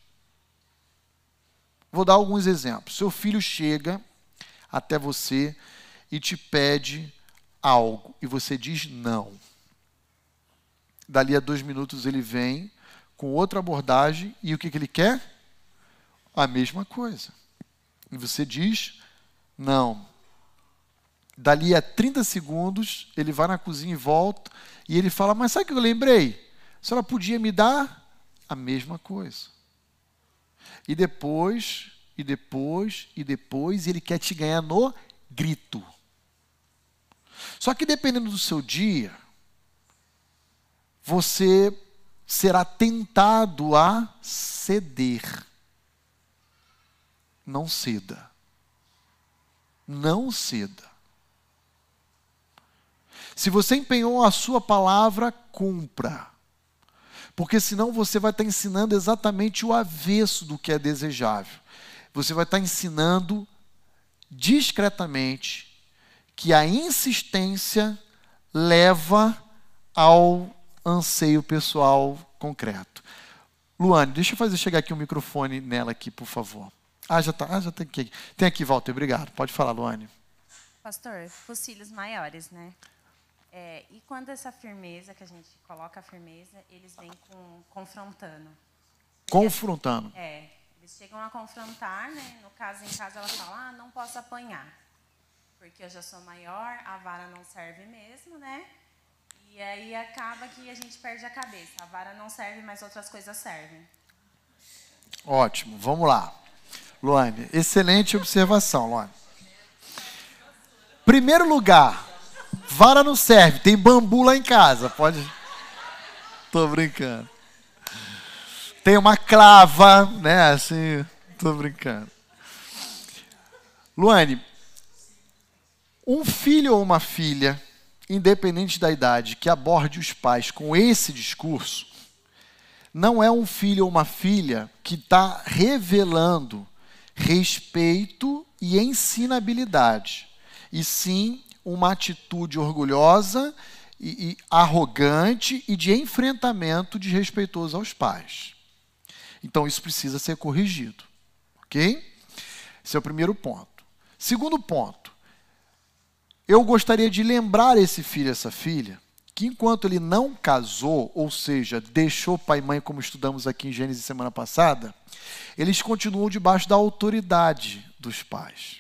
Vou dar alguns exemplos. Seu filho chega até você e te pede algo e você diz não. Dali a dois minutos ele vem com outra abordagem e o que, que ele quer? A mesma coisa. E você diz não. Dali a 30 segundos ele vai na cozinha e volta e ele fala: Mas sabe o que eu lembrei? A senhora podia me dar a mesma coisa. E depois, e depois, e depois, ele quer te ganhar no grito. Só que dependendo do seu dia, você será tentado a ceder. Não ceda. Não ceda. Se você empenhou a sua palavra, cumpra. Porque senão você vai estar ensinando exatamente o avesso do que é desejável. Você vai estar ensinando discretamente que a insistência leva ao anseio pessoal concreto. Luane, deixa eu fazer chegar aqui o um microfone nela aqui, por favor. Ah, já tá, ah, já tem aqui. Tem aqui, Walter, obrigado. Pode falar, Luane. Pastor, os filhos maiores, né? É, e quando essa firmeza, que a gente coloca a firmeza, eles vêm com, confrontando. Confrontando. É, eles chegam a confrontar, né? No caso, em casa, ela fala, ah, não posso apanhar. Porque eu já sou maior, a vara não serve mesmo, né? E aí acaba que a gente perde a cabeça. A vara não serve, mas outras coisas servem. Ótimo, vamos lá. Luane, excelente observação, Luane. Primeiro lugar, Vara não serve, tem bambu lá em casa, pode. Tô brincando. Tem uma clava, né? Assim, tô brincando. Luane, um filho ou uma filha, independente da idade, que aborde os pais com esse discurso, não é um filho ou uma filha que está revelando respeito e ensinabilidade, e sim uma atitude orgulhosa e, e arrogante e de enfrentamento desrespeitoso aos pais. Então isso precisa ser corrigido. Ok? Esse é o primeiro ponto. Segundo ponto. Eu gostaria de lembrar esse filho, essa filha, que enquanto ele não casou, ou seja, deixou pai e mãe, como estudamos aqui em Gênesis semana passada, eles continuam debaixo da autoridade dos pais.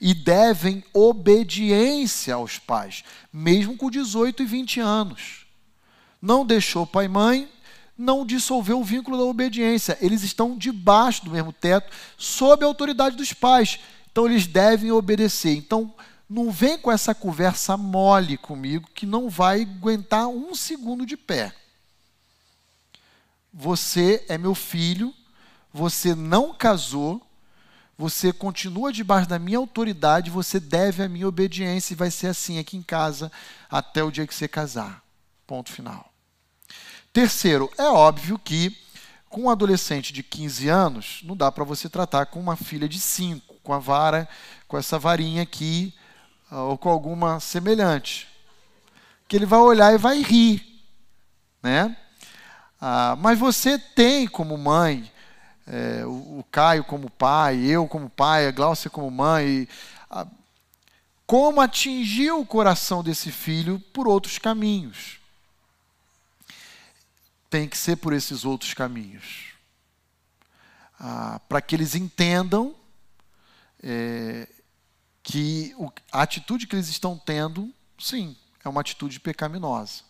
E devem obediência aos pais, mesmo com 18 e 20 anos. Não deixou pai e mãe, não dissolveu o vínculo da obediência. Eles estão debaixo do mesmo teto, sob a autoridade dos pais. Então eles devem obedecer. Então, não vem com essa conversa mole comigo que não vai aguentar um segundo de pé. Você é meu filho, você não casou, você continua debaixo da minha autoridade, você deve a minha obediência e vai ser assim aqui em casa até o dia que você casar. Ponto final. Terceiro, é óbvio que com um adolescente de 15 anos, não dá para você tratar com uma filha de 5, com a vara, com essa varinha aqui ou com alguma semelhante. Que ele vai olhar e vai rir. Né? Ah, mas você tem como mãe, é, o, o, Caio como pai, eu como pai, a Glaucia como mãe, ah, como atingir o coração desse filho por outros caminhos. Tem que ser por esses outros caminhos. Ah, Para que eles entendam é, que a atitude que eles estão tendo, sim, é uma atitude pecaminosa.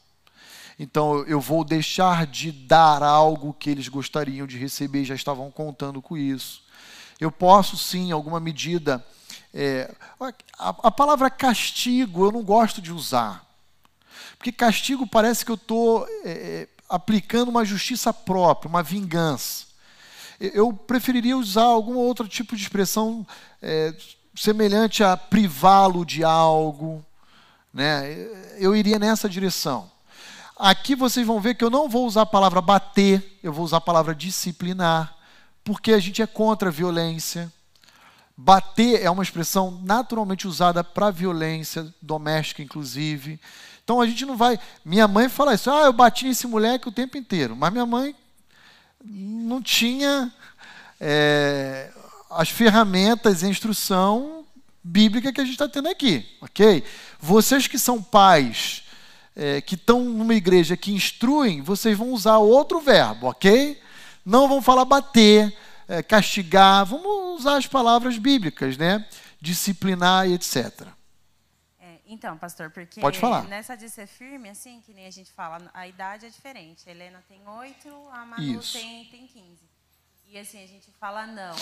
Então eu vou deixar de dar algo que eles gostariam de receber, já estavam contando com isso. Eu posso sim, em alguma medida. É, a, a, palavra castigo eu não gosto de usar. Porque castigo parece que eu estou é, aplicando uma justiça própria, uma vingança. Eu preferiria usar algum outro tipo de expressão é, semelhante a privá-lo de algo. Né? Eu iria nessa direção. Aqui vocês vão ver que eu não vou usar a palavra bater, eu vou usar a palavra disciplinar, porque a gente é contra a violência. Bater é uma expressão naturalmente usada para violência doméstica, inclusive. Então a gente não vai. Minha mãe fala isso, ah, eu bati nesse moleque o tempo inteiro. Mas minha mãe não tinha é, as ferramentas e a instrução bíblica que a gente está tendo aqui, ok? Vocês que são pais, é, que estão numa igreja que instruem, vocês vão usar outro verbo, ok? Não vão falar bater, é, castigar, vamos usar as palavras bíblicas, né? Disciplinar e etc. É, então, pastor, porque Pode falar. nessa de ser firme, assim, que nem a gente fala, a idade é diferente. A Helena tem oito, a Manu tem, tem 15. E assim, a gente fala não.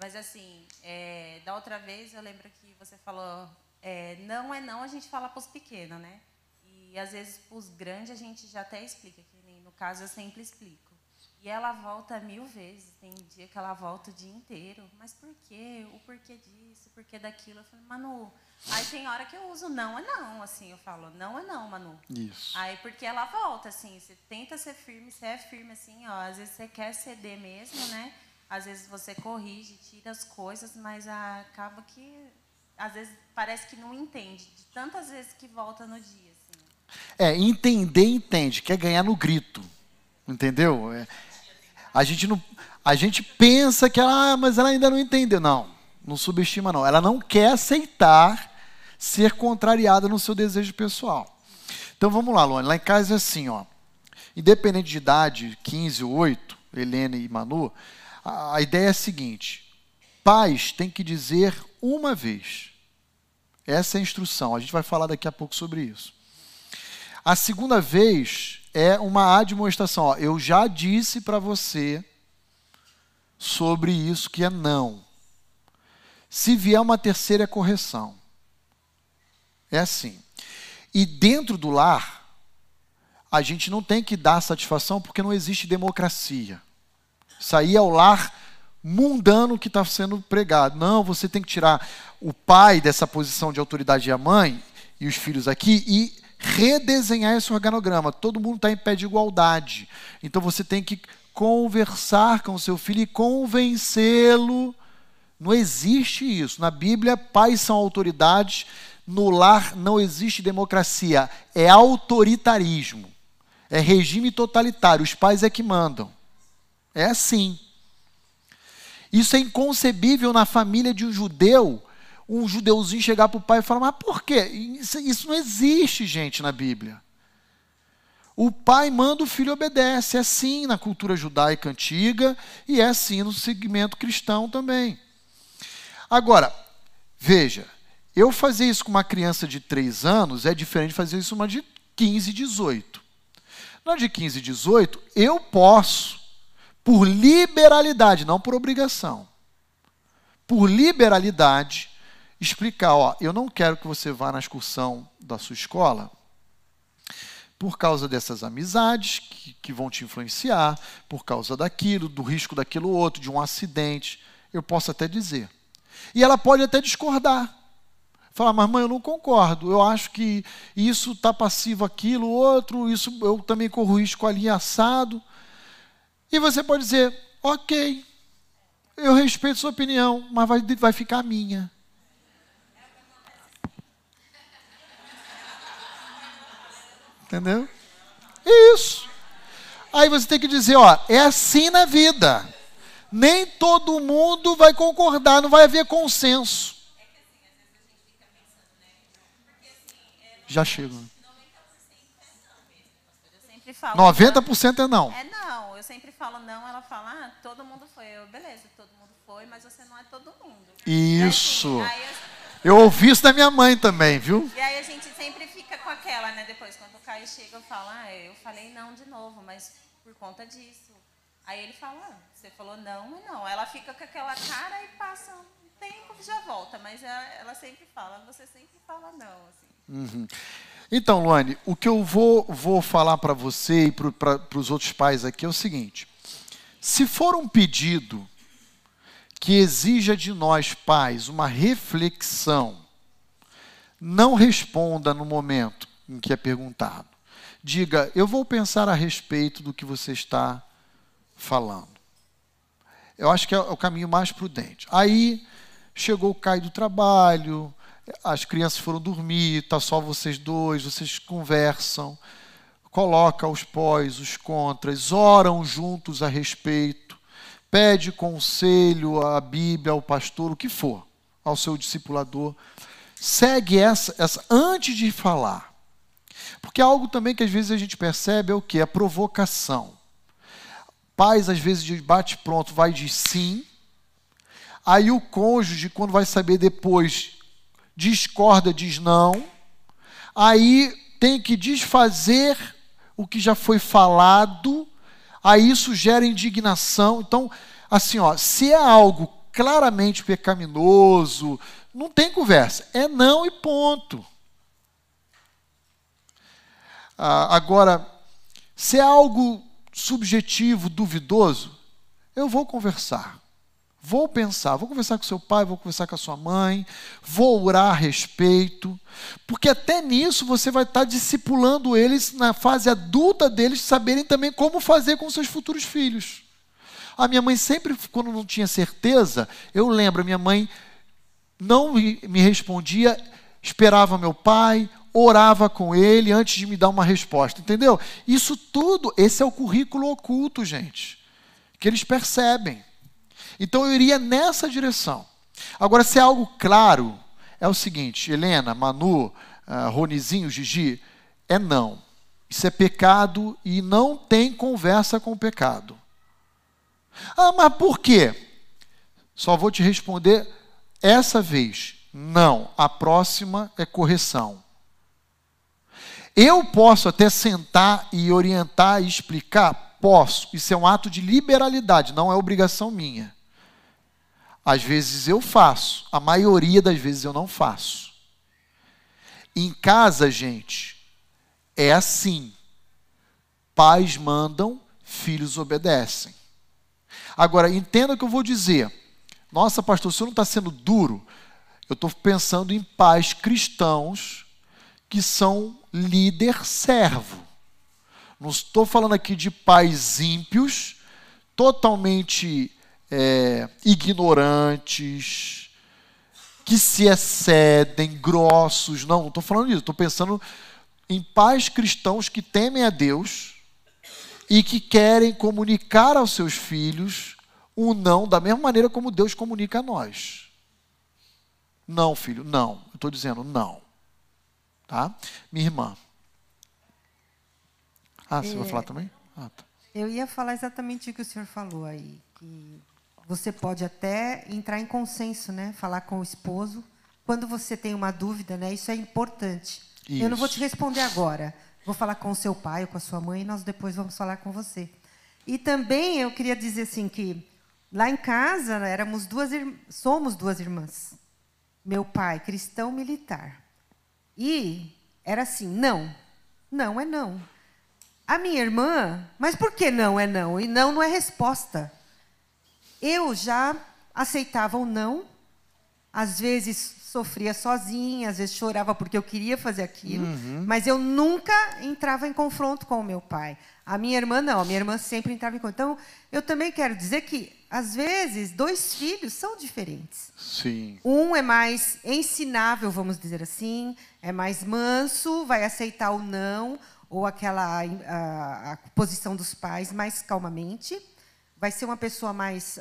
Mas assim, é, da outra vez eu lembro que você falou, é, não é não, a gente fala para os pequenos, né? E às vezes para os grandes a gente já até explica, que no caso eu sempre explico. E ela volta mil vezes, tem dia que ela volta o dia inteiro. Mas por quê? O porquê disso, o porquê daquilo? Eu falo, Manu, aí tem hora que eu uso não é não, assim, eu falo, não é não, Manu. Isso. Aí porque ela volta, assim, você tenta ser firme, você é firme, assim, ó, às vezes você quer ceder mesmo, né? Às vezes você corrige, tira as coisas, mas acaba que às vezes parece que não entende, de tantas vezes que volta no dia. Assim. É, entender, entende, quer ganhar no grito. Entendeu? É, a, gente não, a gente pensa que ela, ah, mas ela ainda não entendeu. Não, não subestima não. Ela não quer aceitar ser contrariada no seu desejo pessoal. Então vamos lá, Luane. Lá em casa é assim, ó. Independente de idade, 15 ou 8, Helena e Manu, a, ideia é a seguinte: pais têm que dizer uma vez. Essa é a instrução. A gente vai falar daqui a pouco sobre isso. A segunda vez é uma admoestação. Ó, eu já disse para você sobre isso que é não. Se vier uma terceira é correção. É assim. E dentro do lar, a gente não tem que dar satisfação porque não existe democracia. Isso aí é o lar mundano que está sendo pregado. Não, você tem que tirar o pai dessa posição de autoridade e a mãe e os filhos aqui e redesenhar esse organograma. Todo mundo está em pé de igualdade. Então você tem que conversar com o seu filho e convencê-lo. Não existe isso. Na Bíblia, pais são autoridades. No lar não existe democracia. É autoritarismo. É regime totalitário. Os pais é que mandam. É assim. Isso é inconcebível na família de um judeu, um judeuzinho chegar para o pai e falar: Mas por quê? Isso, isso não existe, gente, na Bíblia. O pai manda, o filho obedece. É assim na cultura judaica antiga e é assim no segmento cristão também. Agora, veja, eu fazer isso com uma criança de 3 anos é diferente de fazer isso uma de 15, 18. Na de 15, 18, eu posso, por liberalidade, não por obrigação, por liberalidade, explicar: ó, eu não quero que você vá na excursão da sua escola por causa dessas amizades que, que vão te influenciar, por causa daquilo, do risco daquilo outro, de um acidente. Eu posso até dizer. E ela pode até discordar. Falar, mas mãe, eu não concordo. Eu acho que isso está passivo aquilo, outro, isso eu também corro risco ali assado. E você pode dizer, ok, eu respeito sua opinião, mas vai, vai ficar minha. Entendeu? Isso. Aí você tem que dizer, ó, é assim na vida. Nem todo mundo vai concordar, não vai haver consenso. Já chego. 90% é não. É não. Eu sempre falo não, ela fala, ah, todo mundo foi. Eu, beleza, todo mundo foi, mas você não é todo mundo. Isso. Assim, eu... eu ouvi isso da minha mãe também, viu? E aí a gente sempre fica com aquela, né? Depois, quando o Caio chega, eu falo, ah, eu falei não de novo, mas por conta disso. Aí ele fala, ah, você falou não e não. Ela fica com aquela cara e passa um tempo já volta, mas ela, ela sempre fala, você sempre fala não, assim. Uhum. Então, Luane, o que eu vou, vou falar para você e para os outros pais aqui é o seguinte: se for um pedido que exija de nós, pais, uma reflexão, não responda no momento em que é perguntado. Diga, eu vou pensar a respeito do que você está falando. Eu acho que é o caminho mais prudente. Aí chegou o Caio do trabalho, as crianças foram dormir, está só vocês dois, vocês conversam, coloca os pós, os contras, oram juntos a respeito, pede conselho à Bíblia, ao pastor, o que for, ao seu discipulador. Segue essa, essa antes de falar. Porque é algo também que às vezes a gente percebe é o que? A provocação. Pais, às vezes, de bate pronto, vai de sim. Aí o cônjuge, quando vai saber depois, discorda, diz não. Aí tem que desfazer o que já foi falado. Aí isso gera indignação. Então, assim, ó, se é algo claramente pecaminoso, não tem conversa. É não e ponto. Ah, agora, se é algo subjetivo, duvidoso, eu vou conversar. Vou pensar, vou conversar com seu pai, vou conversar com a sua mãe, vou orar a respeito, porque até nisso você vai estar discipulando eles na fase adulta deles, saberem também como fazer com seus futuros filhos. A minha mãe sempre, quando não tinha certeza, eu lembro, a minha mãe não me respondia, esperava meu pai, orava com ele antes de me dar uma resposta, entendeu? Isso tudo, esse é o currículo oculto, gente, que eles percebem. Então eu iria nessa direção. Agora, se é algo claro, é o seguinte: Helena, Manu, uh, Ronizinho, Gigi, é não. Isso é pecado e não tem conversa com o pecado. Ah, mas por quê? Só vou te responder essa vez. Não. A próxima é correção. Eu posso até sentar e orientar e explicar? Posso. Isso é um ato de liberalidade, não é obrigação minha. Às vezes eu faço, a maioria das vezes eu não faço. Em casa, gente, é assim. Pais mandam, filhos obedecem. Agora, entenda o que eu vou dizer. Nossa, pastor, o senhor não está sendo duro? Eu estou pensando em pais cristãos que são líder-servo. Não estou falando aqui de pais ímpios, totalmente é, ignorantes, que se excedem, grossos. Não, não estou falando disso. Estou pensando em pais cristãos que temem a Deus e que querem comunicar aos seus filhos o não da mesma maneira como Deus comunica a nós. Não, filho, não. Estou dizendo não. Tá? Minha irmã. Ah, você é, vai falar também? Ah, tá. Eu ia falar exatamente o que o senhor falou aí. Que você pode até entrar em consenso, né? Falar com o esposo. Quando você tem uma dúvida, né? Isso é importante. Isso. Eu não vou te responder agora. Vou falar com o seu pai ou com a sua mãe e nós depois vamos falar com você. E também eu queria dizer assim que lá em casa éramos duas somos duas irmãs. Meu pai cristão militar. E era assim, não. Não é não. A minha irmã, mas por que não é não? E não não é resposta. Eu já aceitava o não, às vezes sofria sozinha, às vezes chorava porque eu queria fazer aquilo, uhum. mas eu nunca entrava em confronto com o meu pai. A minha irmã não, a minha irmã sempre entrava em confronto. Então, eu também quero dizer que, às vezes, dois filhos são diferentes. Sim. Um é mais ensinável, vamos dizer assim, é mais manso, vai aceitar o não, ou aquela a, a posição dos pais mais calmamente vai ser uma pessoa mais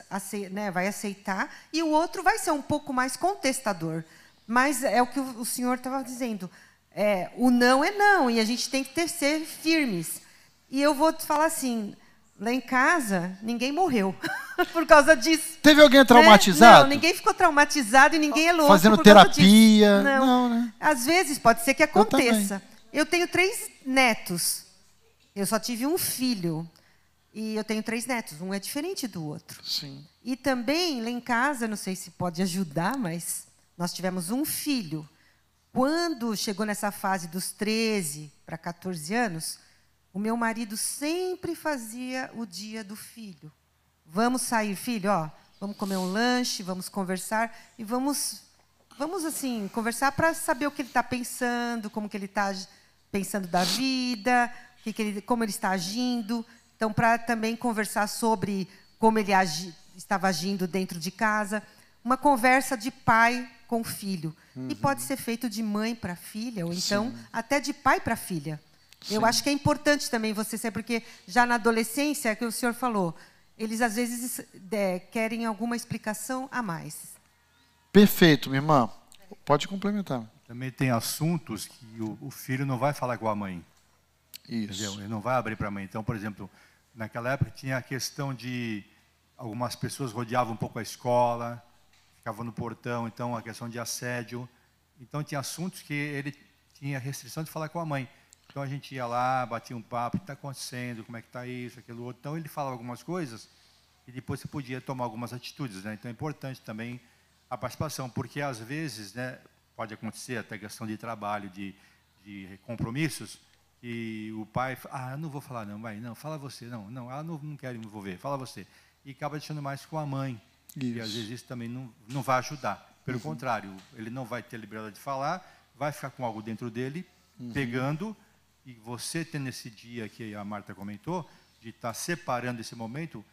né, vai aceitar e o outro vai ser um pouco mais contestador mas é o que o senhor estava dizendo. É, o não é não, e a gente tem que ter, ser firmes. E eu vou te falar assim: lá em casa, ninguém morreu por causa disso. Teve alguém traumatizado? Né? Não, ninguém ficou traumatizado e ninguém é louco. Fazendo terapia. Não. não, né? Às vezes pode ser que aconteça. Eu, tenho três netos. Eu só tive um filho. E eu tenho três netos. Um é diferente do outro. Sim. E também, lá em casa, não sei se pode ajudar, mas nós tivemos um filho. Quando chegou nessa fase dos 13 para 14 anos, o meu marido sempre fazia o dia do filho. Vamos sair, filho, ó, vamos comer um lanche, vamos conversar e vamos, vamos assim, conversar para saber o que ele está pensando, como que ele está pensando da vida, que que ele, como ele está agindo. Então, para também conversar sobre como ele agi, estava agindo dentro de casa, uma conversa de pai com filho. Uhum. E pode ser feito de mãe para filha, ou então Sim. até de pai para filha. Sim. Eu acho que é importante também você ser, porque já na adolescência, é que o senhor falou, eles às vezes é, querem alguma explicação a mais. Perfeito, minha irmã. Pode complementar. Também tem assuntos que o, o filho não vai falar com a mãe. Isso. Entendeu? Ele não vai abrir para a mãe. Então, por exemplo, naquela época tinha a questão de algumas pessoas rodeavam um pouco a escola, ficava no portão, então a questão de assédio. Então tinha assuntos que ele tinha restrição de falar com a mãe. Então a gente ia lá, batia um papo, o que está acontecendo, como é que está isso, aquilo outro. Então ele falava algumas coisas e depois você podia tomar algumas atitudes. Né? Então é importante também a participação, porque às vezes né, pode acontecer até questão de trabalho, de, de compromissos, e o pai, ah, não vou falar não, vai, não, fala você, não, não, ah, não, não quero me envolver, fala você. E acaba deixando mais com a mãe. Isso. E às vezes isso também não, não vai ajudar. Pelo uhum. contrário, ele não vai ter liberdade de falar, vai ficar com algo dentro dele, uhum. pegando, e você tendo esse dia que a Marta comentou, de estar tá separando esse momento,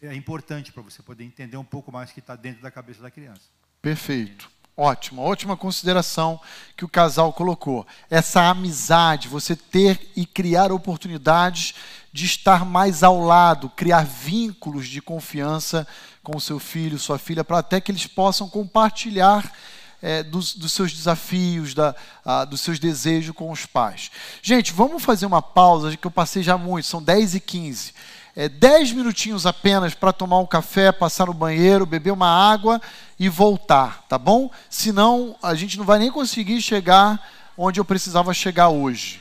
é importante para você poder entender um pouco mais o que está dentro da cabeça da criança. Perfeito. Ótimo, ótima consideração que o casal colocou. Essa amizade, você ter e criar oportunidades de estar mais ao lado, criar vínculos de confiança com o seu filho, sua filha, para até que eles possam compartilhar é, dos, dos, seus desafios, da, a, dos seus desejos com os pais. Gente, vamos fazer uma pausa, que eu passei já muito, são 10 e 15. É, 10 minutinhos apenas para tomar um café, passar no banheiro, beber uma água e voltar, tá bom? Senão a gente não vai nem conseguir chegar onde eu precisava chegar hoje.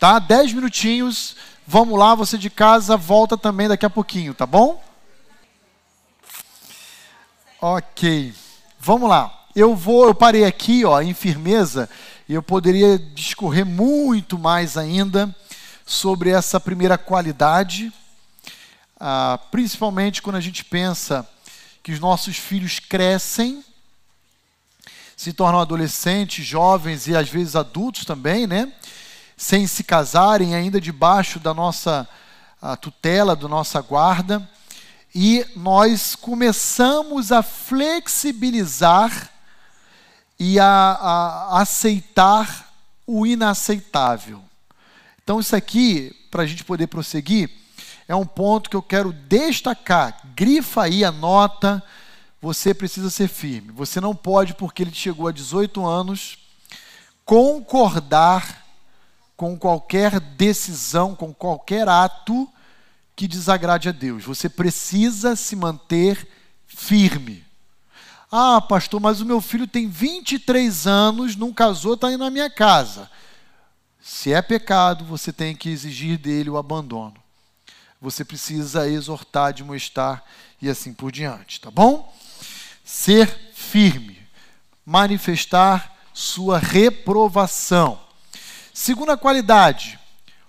Tá? 10 minutinhos, vamos lá, você de casa volta também daqui a pouquinho, tá bom? Ok, vamos lá. Eu vou, eu parei aqui, ó, em firmeza, e eu poderia discorrer muito mais ainda sobre essa primeira qualidade, ah, principalmente quando a gente pensa que os nossos filhos crescem, se tornam adolescentes, jovens e às vezes adultos também, né? Sem se casarem, ainda debaixo da nossa tutela, da nossa guarda e nós começamos a flexibilizar e a, a aceitar o inaceitável. Então, isso aqui, para a gente poder prosseguir, é um ponto que eu quero destacar. Grifa aí a nota, você precisa ser firme. Você não pode, porque ele chegou a 18 anos, concordar com qualquer decisão, com qualquer ato que desagrade a Deus. Você precisa se manter firme. Ah, pastor, mas o meu filho tem 23 anos, não casou, está indo na minha casa. Se é pecado, você tem que exigir dele o abandono. Você precisa exortar, admoestar e assim por diante, tá bom? Ser firme, manifestar sua reprovação. Segunda qualidade,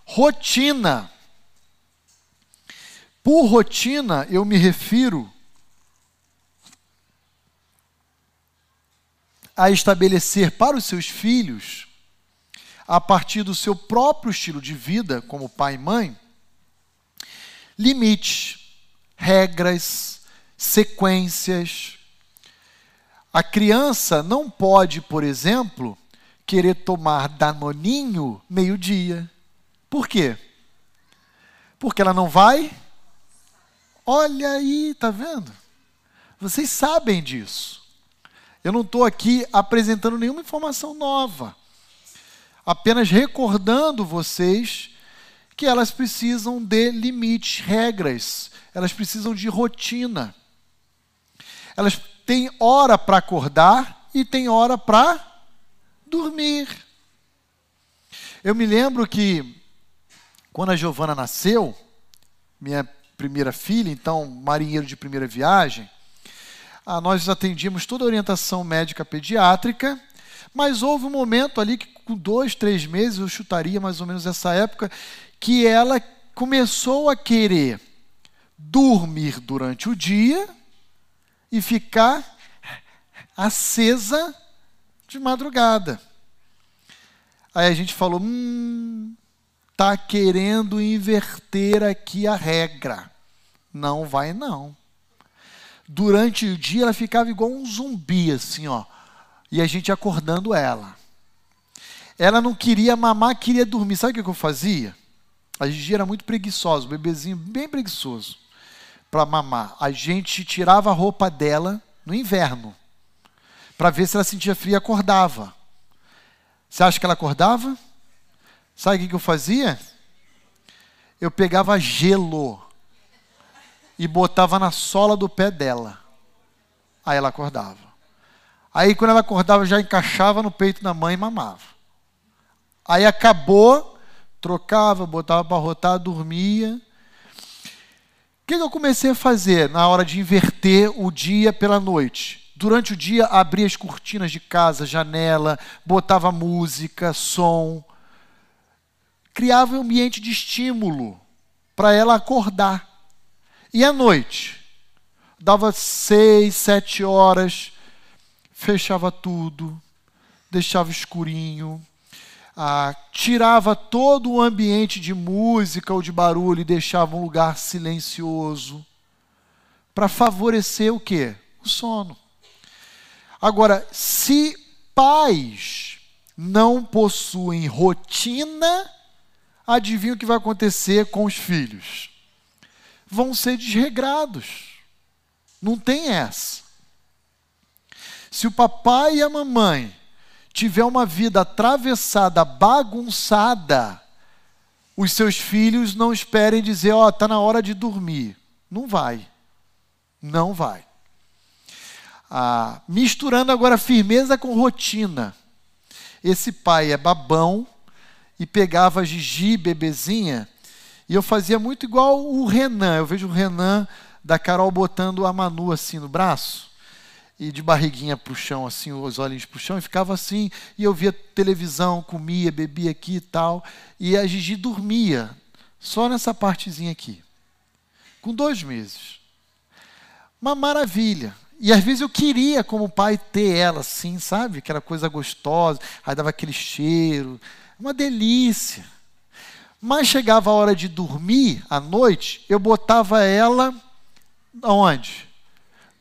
rotina. Por rotina, eu me refiro a estabelecer para os seus filhos, a partir do seu próprio estilo de vida, como pai e mãe, limites, regras, sequências. A criança não pode, por exemplo, querer tomar danoninho meio-dia. Por quê? Porque ela não vai? Olha aí, tá vendo? Vocês sabem disso. Eu não estou aqui apresentando nenhuma informação nova, apenas recordando vocês que elas precisam de limites, regras, elas precisam de rotina. Elas têm hora para acordar e têm hora para dormir. Eu me lembro que quando a Giovana nasceu, minha primeira filha, então marinheiro de primeira viagem, ah, nós atendíamos toda a orientação médica pediátrica, mas houve um momento ali que, com dois, três meses, eu chutaria mais ou menos essa época, que ela começou a querer dormir durante o dia e ficar acesa de madrugada. Aí a gente falou: hum, tá querendo inverter aqui a regra. Não vai não durante o dia ela ficava igual um zumbi, assim, ó. E a gente acordando ela. Ela não queria mamar, queria dormir. Sabe o que eu fazia? A Gigi era muito preguiçosa, um bebezinho bem preguiçoso para mamar. A gente tirava a roupa dela no inverno para ver se ela sentia frio e acordava. Você acha que ela acordava? Sabe o que eu fazia? Eu pegava gelo e botava na sola do pé dela. Aí ela acordava. Aí quando ela acordava, já encaixava no peito da mãe e mamava. Aí acabou, trocava, botava para rotar, dormia. O que, que eu comecei a fazer na hora de inverter o dia pela noite? Durante o dia, abria as cortinas de casa, janela, botava música, som. Criava um ambiente de estímulo para ela acordar. E à noite? Dava seis, sete horas, fechava tudo, deixava escurinho, ah, tirava todo o ambiente de música ou de barulho e deixava um lugar silencioso para favorecer o quê? O sono. Agora, se pais não possuem rotina, adivinha o que vai acontecer com os filhos? vão ser desregrados. Não tem essa. Se o papai e a mamãe tiver uma vida atravessada, bagunçada, os seus filhos não esperem dizer, ó, oh, está na hora de dormir. Não vai. Não vai. Ah, misturando agora firmeza com rotina. Esse pai é babão e pegava Gigi, bebezinha, e eu fazia muito igual o Renan. Eu vejo o Renan da Carol botando a Manu assim no braço e de barriguinha para o chão, assim, os olhinhos para o chão, e ficava assim, e eu via televisão, comia, bebia aqui e tal, e a Gigi dormia, só nessa partezinha aqui, com dois meses. Uma maravilha. E às vezes eu queria, como pai, ter ela assim, sabe? Aquela coisa gostosa, aí dava aquele cheiro, uma delícia. Mas chegava a hora de dormir à noite, eu botava ela aonde?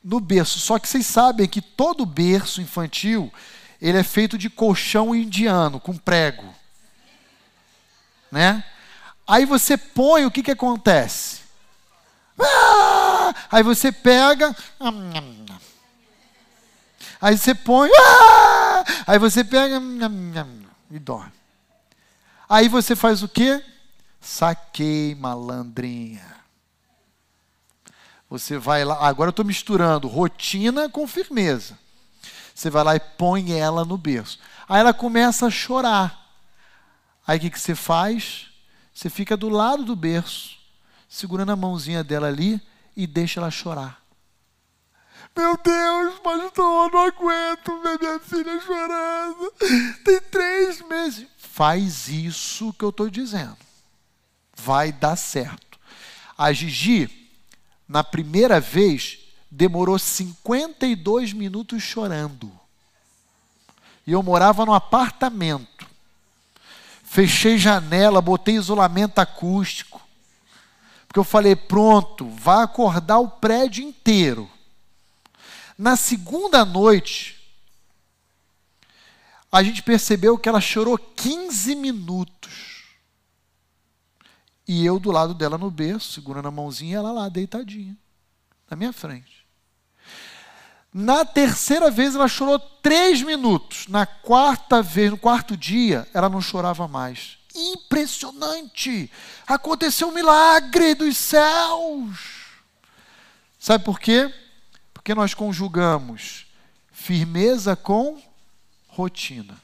No berço. Só que vocês sabem que todo berço infantil, ele é feito de colchão indiano, com prego. Né? Aí você põe, o que, que acontece? Ah! Aí você pega. Aí você põe, ah! aí você pega e dorme. Aí você faz o quê? Saquei, malandrinha. Você vai lá, agora eu estou misturando rotina com firmeza. Você vai lá e põe ela no berço. Aí ela começa a chorar. Aí o que, que você faz? Você fica do lado do berço, segurando a mãozinha dela ali e deixa ela chorar. Meu Deus, pastor, não aguento ver minha filha chorando. Tem três meses. Faz isso que eu estou dizendo. Vai dar certo. A Gigi, na primeira vez, demorou 52 minutos chorando. E eu morava no apartamento. Fechei janela, botei isolamento acústico. Porque eu falei, pronto, vai acordar o prédio inteiro. Na segunda noite, a gente percebeu que ela chorou 15 minutos. E eu do lado dela no berço, segurando a mãozinha, ela lá deitadinha, na minha frente. Na terceira vez ela chorou três minutos. Na quarta vez, no quarto dia, ela não chorava mais. Impressionante! Aconteceu um milagre dos céus. Sabe por quê? Porque nós conjugamos firmeza com rotina.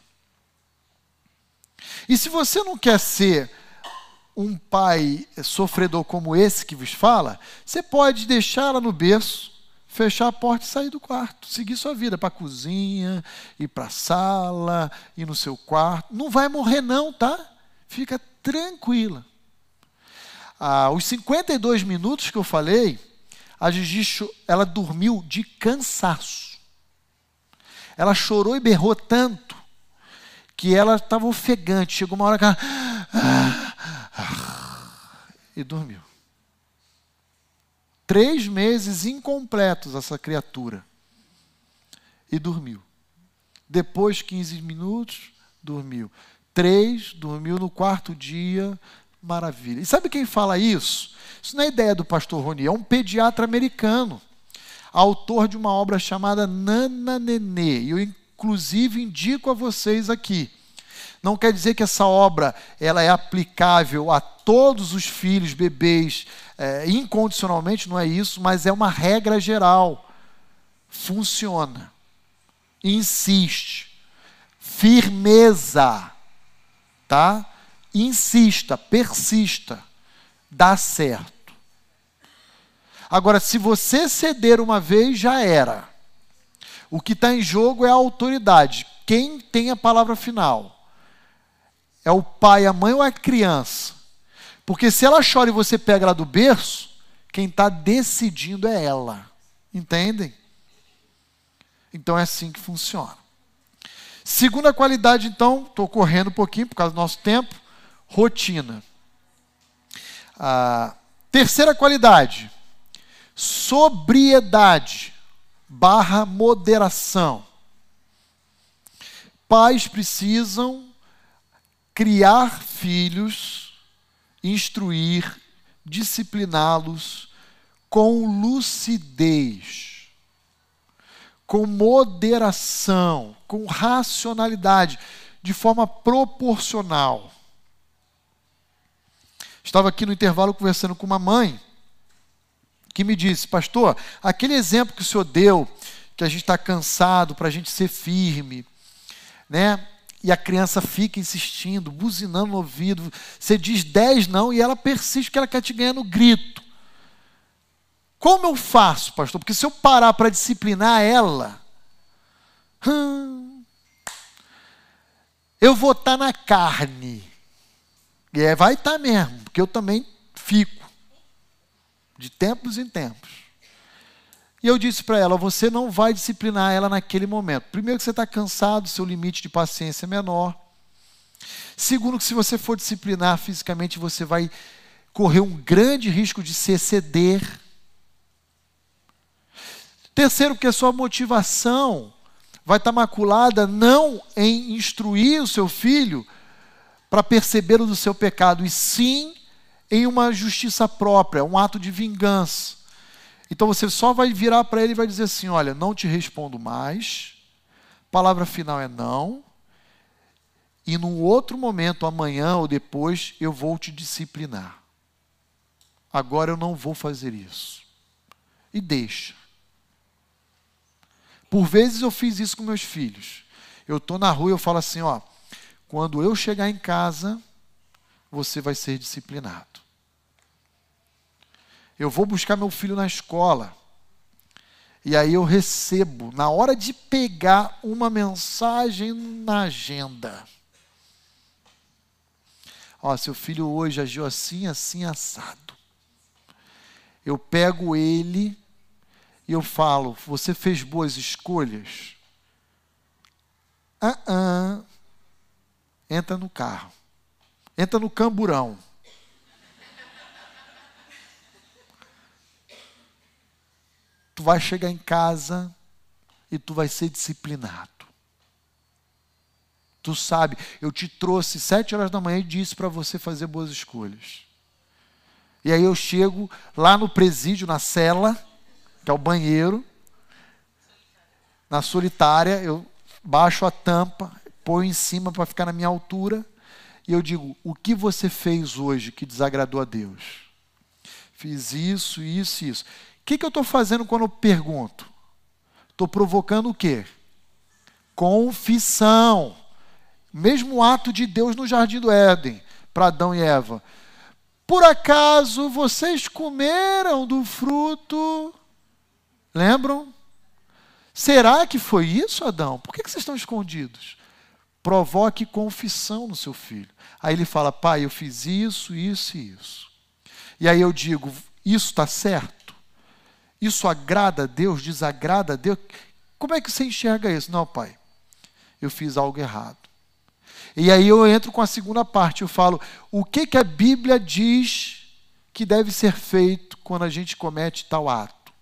E se você não quer ser um pai sofredor como esse que vos fala, você pode deixá-la no berço, fechar a porta e sair do quarto, seguir sua vida para a cozinha, ir para a sala, ir no seu quarto. Não vai morrer não, tá? Fica tranquila. Ah, os 52 minutos que eu falei, a Gigi, ela dormiu de cansaço. Ela chorou e berrou tanto que ela estava ofegante. Chegou uma hora que ela. E dormiu. Três meses incompletos essa criatura. E dormiu. Depois, 15 minutos, dormiu. Três, dormiu no quarto dia, maravilha. E sabe quem fala isso? Isso não é ideia do pastor Roni, é um pediatra americano, autor de uma obra chamada Nana Nenê. E eu, inclusive, indico a vocês aqui. Não quer dizer que essa obra ela é aplicável a todos os filhos, bebês, é, incondicionalmente, não é isso, mas é uma regra geral. Funciona. Insiste. Firmeza. Tá? Insista, persista. Dá certo. Agora, se você ceder uma vez, já era. O que está em jogo é a autoridade. Quem tem a palavra final? É o pai, a mãe ou a criança? Porque se ela chora e você pega ela do berço, quem está decidindo é ela. Entendem? Então é assim que funciona. Segunda qualidade, então, estou correndo um pouquinho por causa do nosso tempo, rotina. A terceira qualidade, sobriedade barra moderação. Pais precisam criar filhos, instruir, discipliná-los com lucidez, com moderação, com racionalidade, de forma proporcional. Estava aqui no intervalo conversando com uma mãe que me disse, pastor, aquele exemplo que o senhor deu, que a gente está cansado para a gente ser firme, né? E a criança fica insistindo, buzinando no ouvido. Você diz 10 não e ela persiste que ela quer te ganhar no grito. Como eu faço, pastor? Porque se eu parar para disciplinar ela, hum, eu vou estar tá na carne. E é, vai estar tá mesmo, porque eu também fico de tempos em tempos. E eu disse para ela: você não vai disciplinar ela naquele momento. Primeiro, que você está cansado, seu limite de paciência é menor. Segundo, que se você for disciplinar fisicamente, você vai correr um grande risco de se exceder. Terceiro, que a sua motivação vai estar tá maculada não em instruir o seu filho para percebê-lo do seu pecado, e sim em uma justiça própria, um ato de vingança. Então você só vai virar para ele e vai dizer assim: Olha, não te respondo mais, palavra final é não. E num outro momento, amanhã ou depois, eu vou te disciplinar. Agora eu não vou fazer isso. E deixa. Por vezes eu fiz isso com meus filhos. Eu estou na rua e eu falo assim, ó, quando eu chegar em casa, você vai ser disciplinado. Eu vou buscar meu filho na escola. E aí eu recebo, na hora de pegar uma mensagem na agenda. Ó, seu filho hoje agiu assim, assim, assado. Eu pego ele e eu falo: Você fez boas escolhas? Ah, ah. Entra no carro. Entra no camburão. Tu vai chegar em casa e tu vai ser disciplinado. Tu sabe, eu te trouxe sete horas da manhã e disse para você fazer boas escolhas. E aí eu chego lá no presídio, na cela, que é o banheiro, na solitária, eu baixo a tampa, ponho em cima para ficar na minha altura, e eu digo: O que você fez hoje que desagradou a Deus? Fiz isso, isso isso. O que, que eu estou fazendo quando eu pergunto? Estou provocando o quê? Confissão mesmo ato de Deus no jardim do Éden, para Adão e Eva. Por acaso vocês comeram do fruto? Lembram? Será que foi isso, Adão? Por que vocês estão escondidos? Provoque confissão no seu filho. Aí ele fala: Pai, eu fiz isso, isso e isso. E aí eu digo: Isso está certo? Isso agrada a Deus? Desagrada a Deus? Como é que você enxerga isso? Não, pai, eu fiz algo errado. E aí eu entro com a segunda parte, eu falo o que, que a Bíblia diz que deve ser feito quando a gente comete tal ato.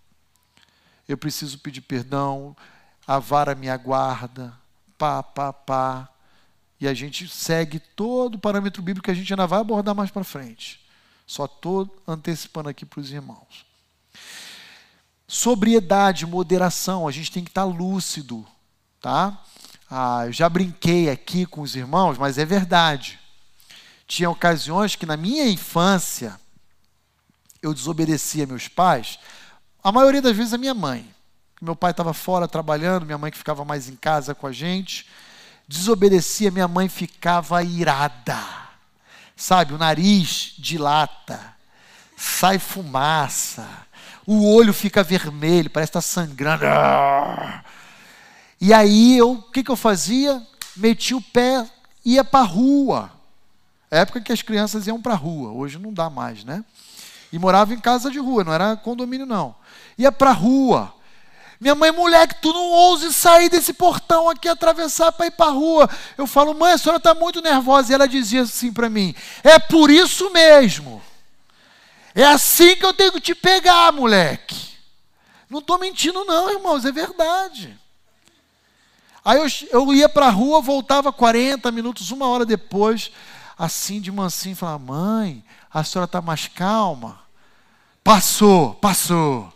Eu preciso pedir perdão, a vara me aguarda, pá, pá, pá. E a gente segue todo o parâmetro bíblico que a gente ainda vai abordar mais para frente. Só estou antecipando aqui para os irmãos. Sobriedade, moderação, a gente tem que estar lúcido, tá? Ah, eu já brinquei aqui com os irmãos, mas é verdade. Tinha ocasiões que na minha infância eu desobedecia meus pais, a maioria das vezes a minha mãe. Meu pai estava fora trabalhando, minha mãe que ficava mais em casa com a gente. Desobedecia, minha mãe ficava irada. Sabe, o nariz dilata, sai fumaça, o olho fica vermelho, parece estar tá sangrando. E aí eu, o que, que eu fazia? Metia o pé, ia para a rua. Época que as crianças iam para a rua, hoje não dá mais, né? E morava em casa de rua, não era condomínio não. Ia para a rua. Minha mãe, moleque, tu não ouse sair desse portão aqui, atravessar para ir para a rua. Eu falo, mãe, a senhora está muito nervosa. E ela dizia assim para mim: é por isso mesmo. É assim que eu tenho que te pegar, moleque. Não estou mentindo, não, irmãos, é verdade. Aí eu, eu ia para a rua, voltava 40 minutos, uma hora depois, assim de mansinho, falava: Mãe, a senhora está mais calma? Passou, passou,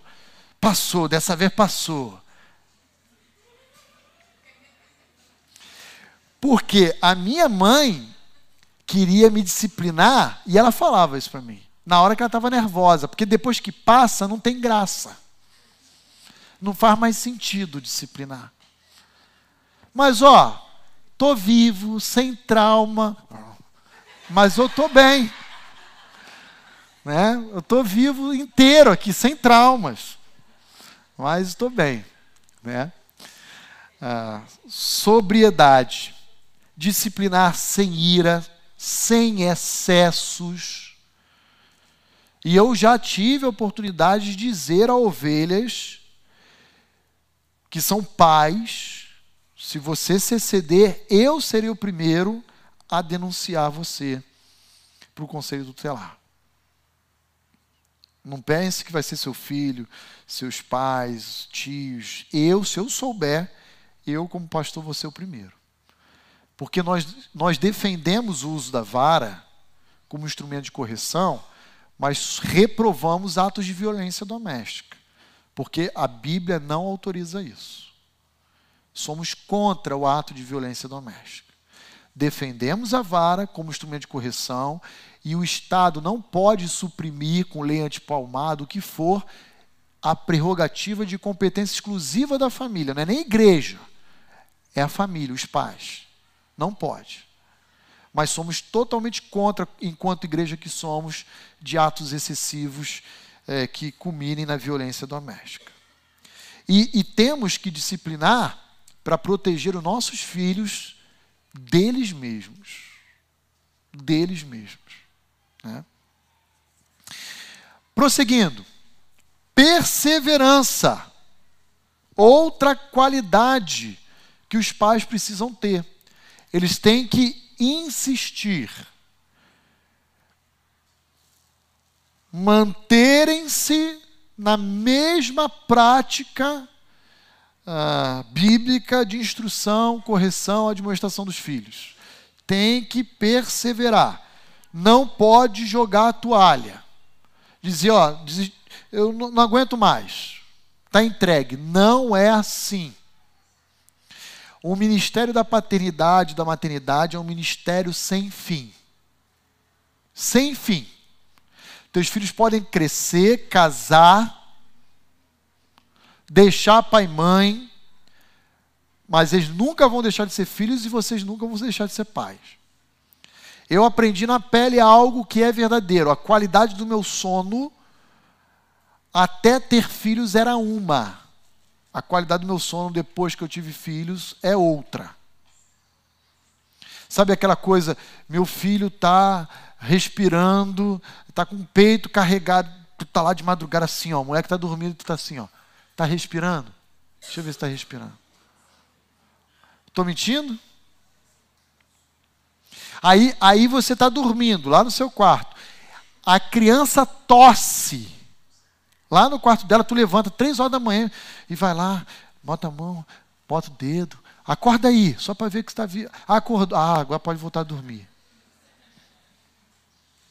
passou, dessa vez passou. Porque a minha mãe queria me disciplinar e ela falava isso para mim, na hora que ela estava nervosa, porque depois que passa não tem graça. Não faz mais sentido disciplinar. Mas ó, tô vivo, sem trauma, mas eu tô bem. Né? Eu tô vivo inteiro aqui, sem traumas. Mas estou bem. Né? Ah, sobriedade. Disciplinar sem ira, sem excessos. E eu já tive a oportunidade de dizer a ovelhas que são pais se você se exceder, eu serei o primeiro a denunciar você para o conselho tutelar. Não pense que vai ser seu filho, seus pais, tios. Eu, se eu souber, eu, como pastor, vou ser o primeiro. Porque nós, nós defendemos o uso da vara como instrumento de correção, mas reprovamos atos de violência doméstica. Porque a Bíblia não autoriza isso. somos contra o ato de violência doméstica. Defendemos a vara como instrumento de correção e o Estado não pode suprimir com lei antipalmada o que for a prerrogativa de competência exclusiva da família, não é nem igreja, é a família, os pais. Não pode. Mas somos totalmente contra, enquanto igreja que somos, de atos excessivos é, que culminem na violência doméstica. E, e temos que disciplinar para proteger os nossos filhos deles mesmos. Deles mesmos. Né? Prosseguindo. Perseverança. Outra qualidade que os pais precisam ter. Eles têm que insistir. Manterem-se na mesma prática ah, bíblica de instrução, correção, administração dos filhos. Tem que perseverar. Não pode jogar a toalha. Dizer, ó, eu não, não aguento mais. Está entregue. Não é assim. O ministério da paternidade, da maternidade, é um ministério sem fim. Sem fim. Teus filhos podem crescer, casar, deixar pai e mãe, mas eles nunca vão deixar de ser filhos e vocês nunca vão deixar de ser pais. Eu aprendi na pele algo que é verdadeiro. A qualidade do meu sono, até ter filhos, era uma. A qualidade do meu sono depois que eu tive filhos é outra. Sabe aquela coisa, meu filho está respirando, está com o peito carregado, tu está lá de madrugada assim, ó, o moleque está dormindo, tu está assim, ó, está respirando? Deixa eu ver se está respirando. Estou mentindo? Aí, aí você está dormindo lá no seu quarto. A criança tosse. Lá no quarto dela, tu levanta três horas da manhã e vai lá, bota a mão, bota o dedo. Acorda aí, só para ver que está vivo. Acordou. Ah, agora pode voltar a dormir.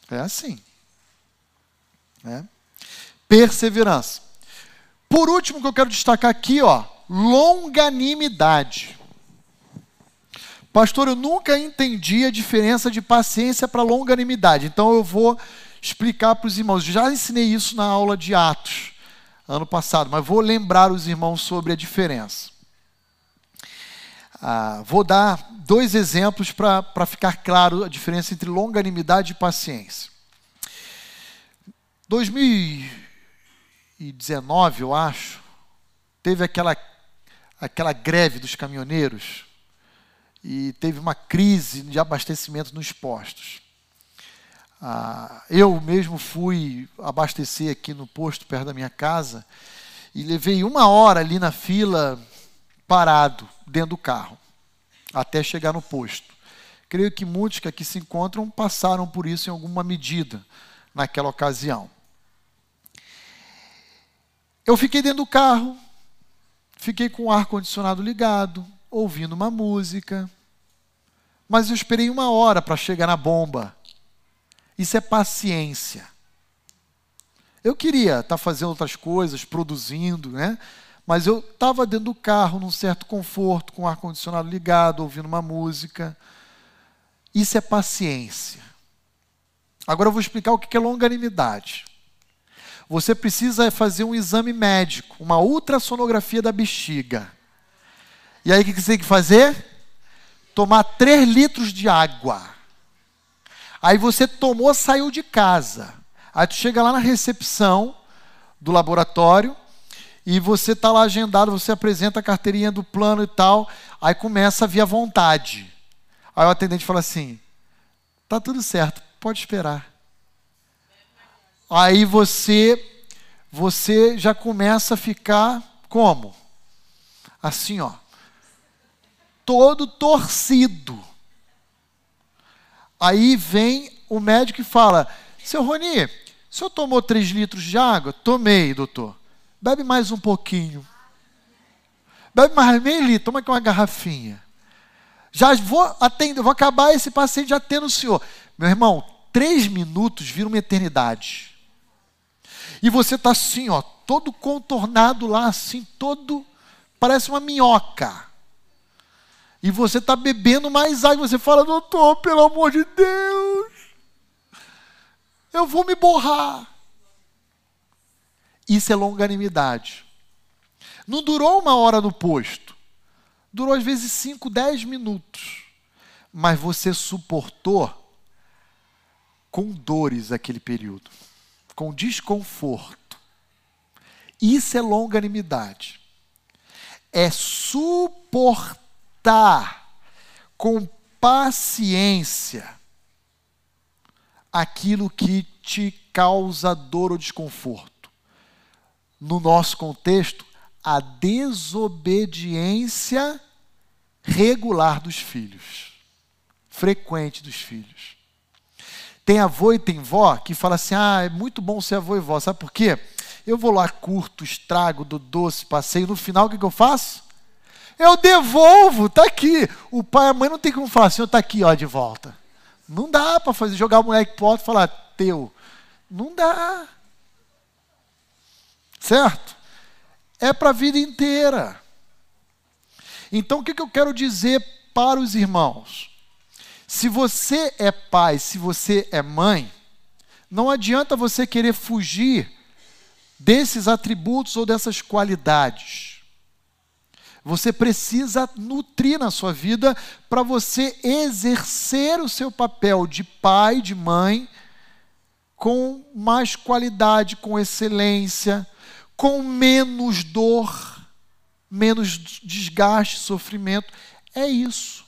É assim. É. Perseverança. Por último, que eu quero destacar aqui, ó, longanimidade. Pastor, eu nunca entendi a diferença de paciência para longanimidade. Então eu vou explicar para os irmãos. Já ensinei isso na aula de Atos, ano passado, mas vou lembrar os irmãos sobre a diferença. Ah, vou dar dois exemplos para ficar claro a diferença entre longanimidade e paciência. 2019, eu acho, teve aquela, aquela greve dos caminhoneiros e teve uma crise de abastecimento nos postos. Ah, eu mesmo fui abastecer aqui no posto perto da minha casa e levei uma hora ali na fila parado dentro do carro até chegar no posto. Creio que muitos que aqui se encontram passaram por isso em alguma medida naquela ocasião. Eu fiquei dentro do carro, fiquei com o ar condicionado ligado, ouvindo uma música, mas eu esperei uma hora para chegar na bomba. Isso é paciência. Eu queria estar tá fazendo outras coisas, produzindo, né? Mas eu estava dentro do carro, num certo conforto, com o ar-condicionado ligado, ouvindo uma música. Isso é paciência. Agora eu vou explicar o que é longanimidade. Você precisa fazer um exame médico, uma ultrassonografia da bexiga. E aí o que você tem que fazer? Tomar 3 litros de água. Aí você tomou, saiu de casa. Aí tu chega lá na recepção do laboratório, e você está lá agendado, você apresenta a carteirinha do plano e tal, aí começa a vir a vontade. Aí o atendente fala assim: tá tudo certo, pode esperar. Aí você você já começa a ficar como? Assim, ó. Todo torcido. Aí vem o médico e fala: Seu Roni, o senhor tomou 3 litros de água? Tomei, doutor. Bebe mais um pouquinho. Bebe mais meio litro, toma aqui uma garrafinha. Já vou atender, vou acabar esse paciente já tendo o senhor. Meu irmão, três minutos vira uma eternidade. E você está assim, ó, todo contornado lá, assim, todo, parece uma minhoca. E você está bebendo mais água. Você fala, doutor, pelo amor de Deus, eu vou me borrar. Isso é longanimidade. Não durou uma hora no posto. Durou às vezes 5, 10 minutos. Mas você suportou com dores aquele período, com desconforto. Isso é longanimidade. É suportar com paciência aquilo que te causa dor ou desconforto. No nosso contexto, a desobediência regular dos filhos, frequente dos filhos. Tem avô e tem vó que fala assim: ah, é muito bom ser avô e vó, sabe por quê? Eu vou lá, curto, estrago, do doce, passeio, no final o que, que eu faço? Eu devolvo, tá aqui. O pai e a mãe não tem como falar assim, está aqui, ó, de volta. Não dá para fazer, jogar o moleque pro alto e falar, teu. Não dá. Certo? É para a vida inteira. Então, o que, que eu quero dizer para os irmãos? Se você é pai, se você é mãe, não adianta você querer fugir desses atributos ou dessas qualidades. Você precisa nutrir na sua vida para você exercer o seu papel de pai, de mãe, com mais qualidade, com excelência, com menos dor, menos desgaste, sofrimento. É isso.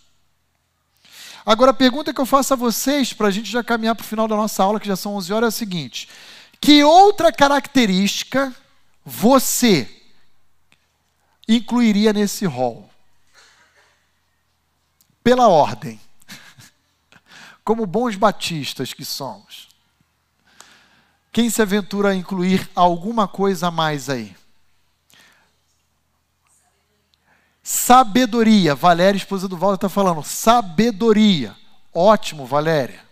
Agora, a pergunta que eu faço a vocês, para a gente já caminhar para o final da nossa aula, que já são 11 horas, é a seguinte: que outra característica você incluiria nesse rol? Pela ordem. Como bons batistas que somos. Quem se aventura a incluir alguma coisa a mais aí? Sabedoria. Valéria, esposa do Valdo, está falando. Sabedoria. Ótimo, Valéria.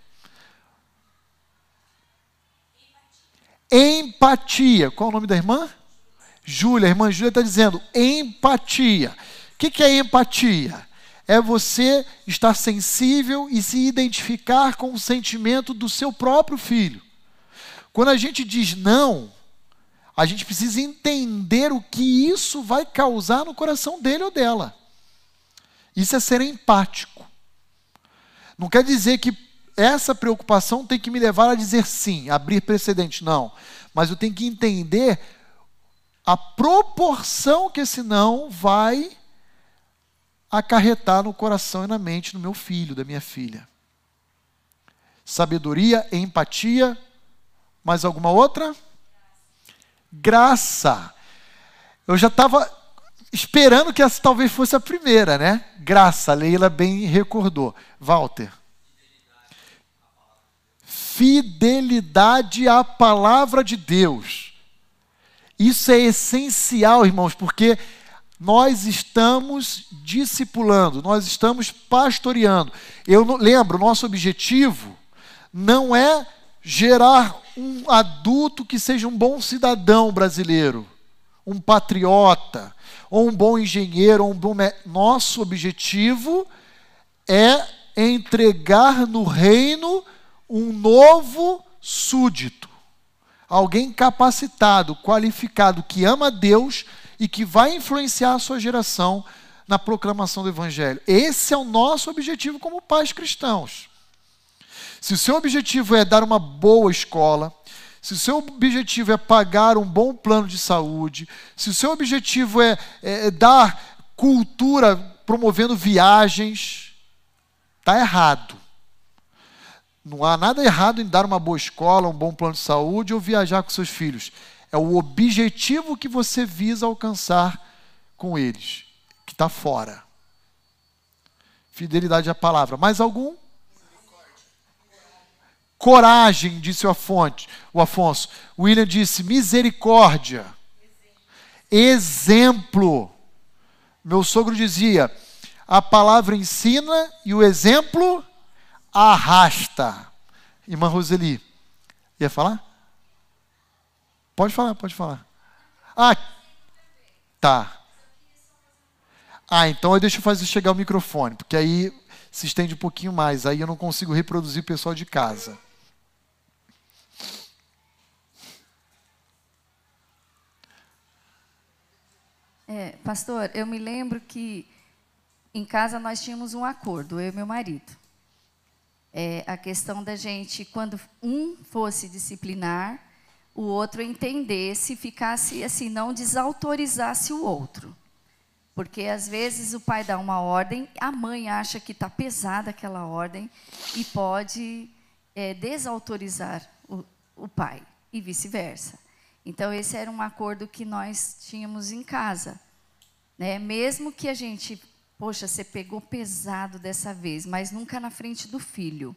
Empatia. Qual é o nome da irmã? Júlia. A irmã Júlia está dizendo empatia. O que, que é empatia? É você estar sensível e se identificar com o sentimento do seu próprio filho. Quando a gente diz não, a gente precisa entender o que isso vai causar no coração dele ou dela. Isso é ser empático. Não quer dizer que essa preocupação tem que me levar a dizer sim, abrir precedente. Não. Mas eu tenho que entender a proporção que esse não vai acarretar no coração e na mente do meu filho, da minha filha. Sabedoria, empatia, mais alguma outra? graça. Eu já estava esperando que essa talvez fosse a primeira, né? Graça, a Leila bem recordou. Walter. Fidelidade à palavra de Deus. Isso é essencial, irmãos, porque nós estamos discipulando, nós estamos pastoreando. Eu lembro, nosso objetivo não é gerar um adulto que seja um bom cidadão brasileiro, um patriota, ou um bom engenheiro, ou um bom. Nosso objetivo é entregar no reino um novo súdito, alguém capacitado, qualificado, que ama Deus e que vai influenciar a sua geração na proclamação do Evangelho. Esse é o nosso objetivo como pais cristãos. Se o seu objetivo é dar uma boa escola, se o seu objetivo é pagar um bom plano de saúde, se o seu objetivo é, é, é dar cultura promovendo viagens, está errado. Não há nada errado em dar uma boa escola, um bom plano de saúde ou viajar com seus filhos. É o objetivo que você visa alcançar com eles, que está fora. Fidelidade à palavra. Mais algum? Coragem, disse o Afonso. O Afonso. William disse misericórdia. Exemplo. Meu sogro dizia: a palavra ensina e o exemplo arrasta. Irmã Roseli, ia falar? Pode falar, pode falar. Ah, tá. Ah, então deixa eu fazer chegar o microfone, porque aí se estende um pouquinho mais, aí eu não consigo reproduzir o pessoal de casa. É, pastor, eu me lembro que em casa nós tínhamos um acordo, eu e meu marido. É, a questão da gente, quando um fosse disciplinar, o outro entendesse, ficasse assim, não desautorizasse o outro. Porque às vezes o pai dá uma ordem, a mãe acha que está pesada aquela ordem e pode é, desautorizar o, o pai, e vice-versa. Então, esse era um acordo que nós tínhamos em casa. Né? Mesmo que a gente, poxa, você pegou pesado dessa vez, mas nunca na frente do filho.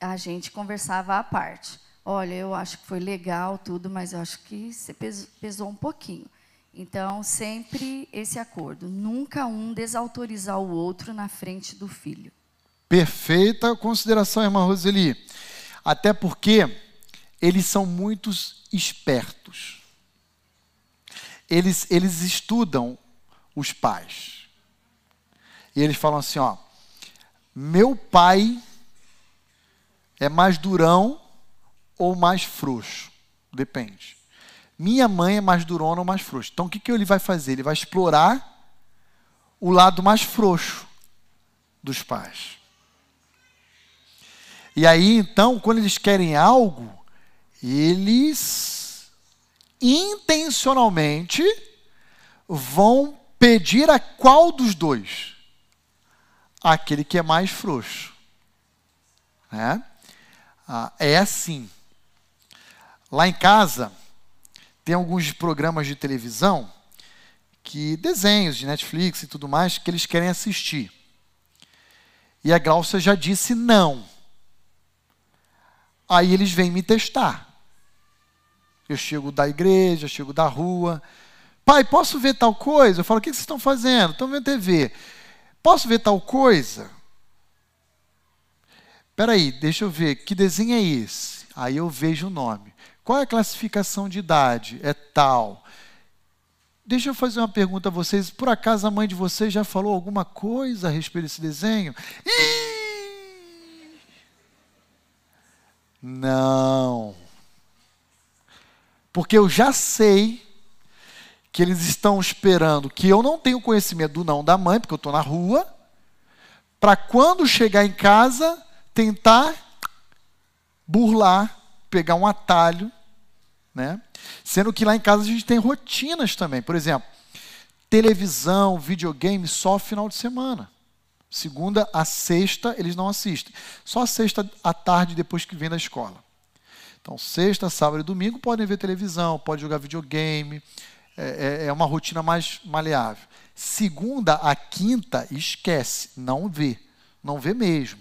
A gente conversava à parte. Olha, eu acho que foi legal tudo, mas eu acho que você pesou um pouquinho. Então, sempre esse acordo. Nunca um desautorizar o outro na frente do filho. Perfeita consideração, irmã Roseli. Até porque eles são muito espertos. Eles, eles estudam os pais. E eles falam assim: ó, meu pai é mais durão ou mais frouxo. Depende. Minha mãe é mais durona ou mais frouxa. Então o que, que ele vai fazer? Ele vai explorar o lado mais frouxo dos pais. E aí, então, quando eles querem algo, eles intencionalmente vão pedir a qual dos dois? Aquele que é mais frouxo. É, ah, é assim. Lá em casa, tem alguns programas de televisão que desenhos de Netflix e tudo mais que eles querem assistir. E a Glaucia já disse não. Aí eles vêm me testar. Eu chego da igreja, chego da rua. Pai, posso ver tal coisa? Eu falo, o que vocês estão fazendo? Estão vendo TV. Posso ver tal coisa? Espera aí, deixa eu ver, que desenho é esse? Aí eu vejo o nome. Qual é a classificação de idade? É tal. Deixa eu fazer uma pergunta a vocês. Por acaso a mãe de vocês já falou alguma coisa a respeito desse desenho? Não. Porque eu já sei que eles estão esperando que eu não tenho conhecimento do não da mãe, porque eu estou na rua, para quando chegar em casa, tentar burlar, pegar um atalho, né? Sendo que lá em casa a gente tem rotinas também. Por exemplo, televisão, videogame só final de semana. Segunda a sexta eles não assistem. Só sexta à tarde depois que vem da escola. Então, sexta, sábado e domingo podem ver televisão, pode jogar videogame, é, é, é uma rotina mais maleável. Segunda a quinta, esquece, não vê, não vê mesmo.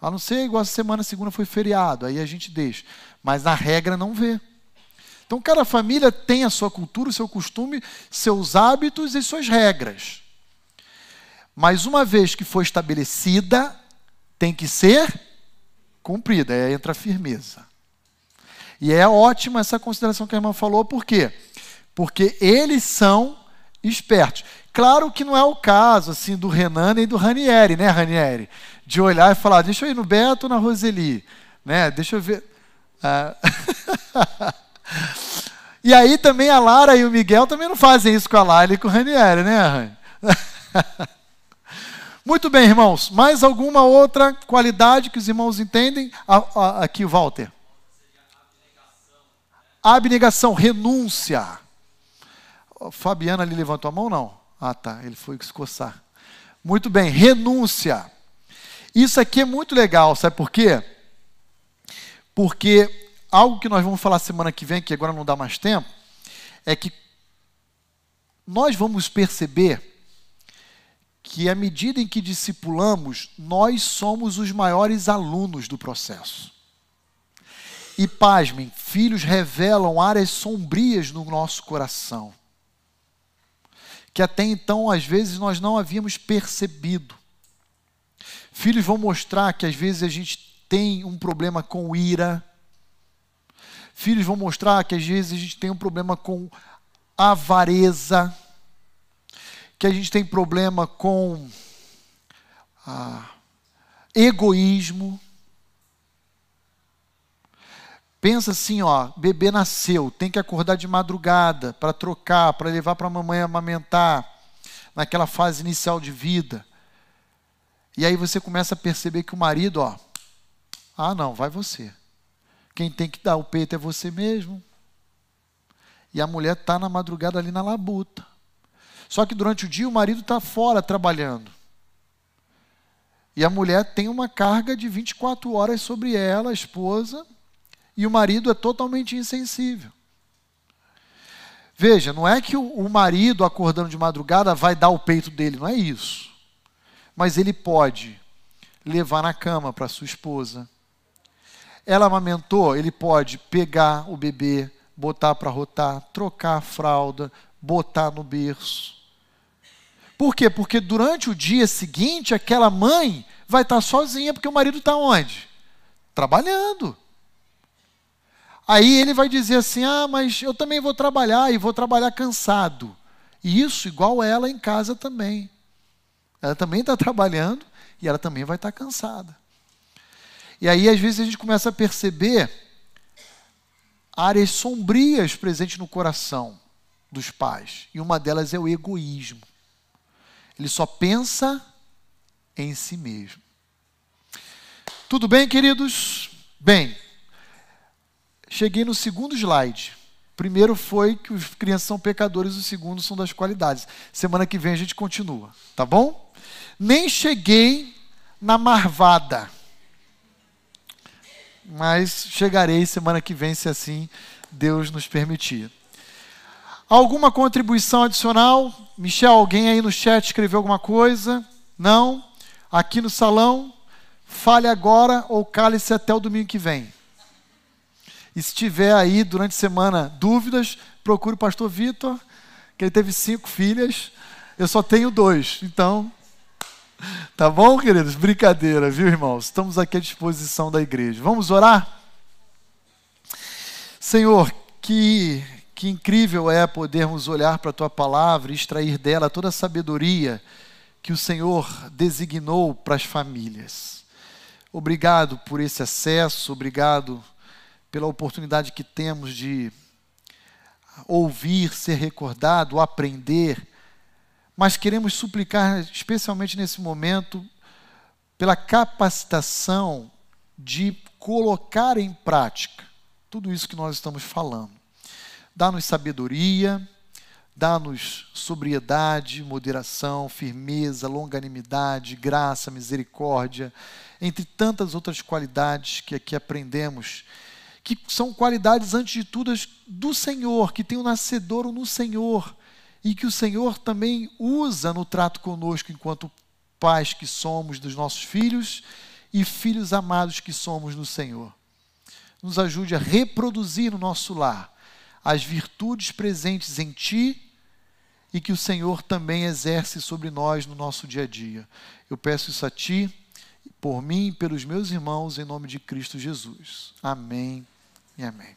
A não ser igual a semana, segunda foi feriado, aí a gente deixa. Mas na regra não vê. Então, cada família tem a sua cultura, o seu costume, seus hábitos e suas regras. Mas uma vez que foi estabelecida, tem que ser cumprida, aí entra a firmeza. E é ótima essa consideração que a irmã falou, por quê? Porque eles são espertos. Claro que não é o caso assim do Renan nem do Ranieri, né, Ranieri? De olhar e falar, deixa eu ir no Beto ou na Roseli, né? Deixa eu ver. Ah. e aí também a Lara e o Miguel também não fazem isso com a Lara e com o Ranieri, né, Muito bem, irmãos. Mais alguma outra qualidade que os irmãos entendem? Aqui, Walter abnegação, renúncia. Fabiana ali levantou a mão, não? Ah, tá, ele foi se coçar. Muito bem, renúncia. Isso aqui é muito legal, sabe por quê? Porque algo que nós vamos falar semana que vem, que agora não dá mais tempo, é que nós vamos perceber que à medida em que discipulamos, nós somos os maiores alunos do processo. E pasmem, filhos revelam áreas sombrias no nosso coração, que até então, às vezes, nós não havíamos percebido. Filhos vão mostrar que às vezes a gente tem um problema com ira. Filhos vão mostrar que às vezes a gente tem um problema com avareza. que a gente tem problema com ah, egoísmo. Pensa assim, ó, bebê nasceu, tem que acordar de madrugada para trocar, para levar para a mamãe amamentar, naquela fase inicial de vida. E aí você começa a perceber que o marido, ó, ah, não, vai você. Quem tem que dar o peito é você mesmo. E a mulher está na madrugada ali na labuta. Só que durante o dia o marido está fora trabalhando. E a mulher tem uma carga de 24 horas sobre ela, a esposa, e o marido é totalmente insensível. Veja, não é que o, marido acordando de madrugada vai dar o peito dele, não é isso. Mas ele pode levar na cama para sua esposa. Ela amamentou, ele pode pegar o bebê, botar para rotar, trocar a fralda, botar no berço. Por quê? Porque durante o dia seguinte, aquela mãe vai estar sozinha, porque o marido está onde? Trabalhando. Aí ele vai dizer assim: ah, mas eu também vou trabalhar e vou trabalhar cansado. E isso igual ela em casa também. Ela também está trabalhando e ela também vai estar cansada. E aí, às vezes, a gente começa a perceber áreas sombrias presentes no coração dos pais. E uma delas é o egoísmo. Ele só pensa em si mesmo. Tudo bem, queridos? Bem, cheguei no segundo slide. Primeiro foi que os crianças são pecadores, o segundo são das qualidades. Semana que vem a gente continua, tá bom? Nem cheguei na marvada. Mas chegarei semana que vem, se assim Deus nos permitir. Alguma contribuição adicional? Michel, alguém aí no chat escreveu alguma coisa? Não? Aqui no salão? Fale agora ou cale-se até o domingo que vem. E se tiver aí durante a semana dúvidas, procure o pastor Vitor, que ele teve cinco filhas, eu só tenho dois. Então, tá bom, queridos? Brincadeira, viu, irmãos? Estamos aqui à disposição da igreja. Vamos orar? Senhor, que que incrível é podermos olhar para a tua palavra e extrair dela toda a sabedoria que o Senhor designou para as famílias. Obrigado por esse acesso, obrigado pela oportunidade que temos de ouvir, ser recordado, aprender. Mas queremos suplicar, especialmente nesse momento, pela capacitação de colocar em prática tudo isso que nós estamos falando. Dá-nos sabedoria, dá-nos sobriedade, moderação, firmeza, longanimidade, graça, misericórdia, entre tantas outras qualidades que aqui aprendemos, que são qualidades, antes de tudo, do Senhor, que tem o um no Senhor, e que o Senhor também usa no trato conosco enquanto pais que somos dos nossos filhos e filhos amados que somos no Senhor. Nos ajude a reproduzir no nosso lar as virtudes presentes em ti e que o Senhor também exerce sobre nós no nosso dia a dia. Eu peço isso a ti, por mim e pelos meus irmãos, em nome de Cristo Jesus. Amém e amém.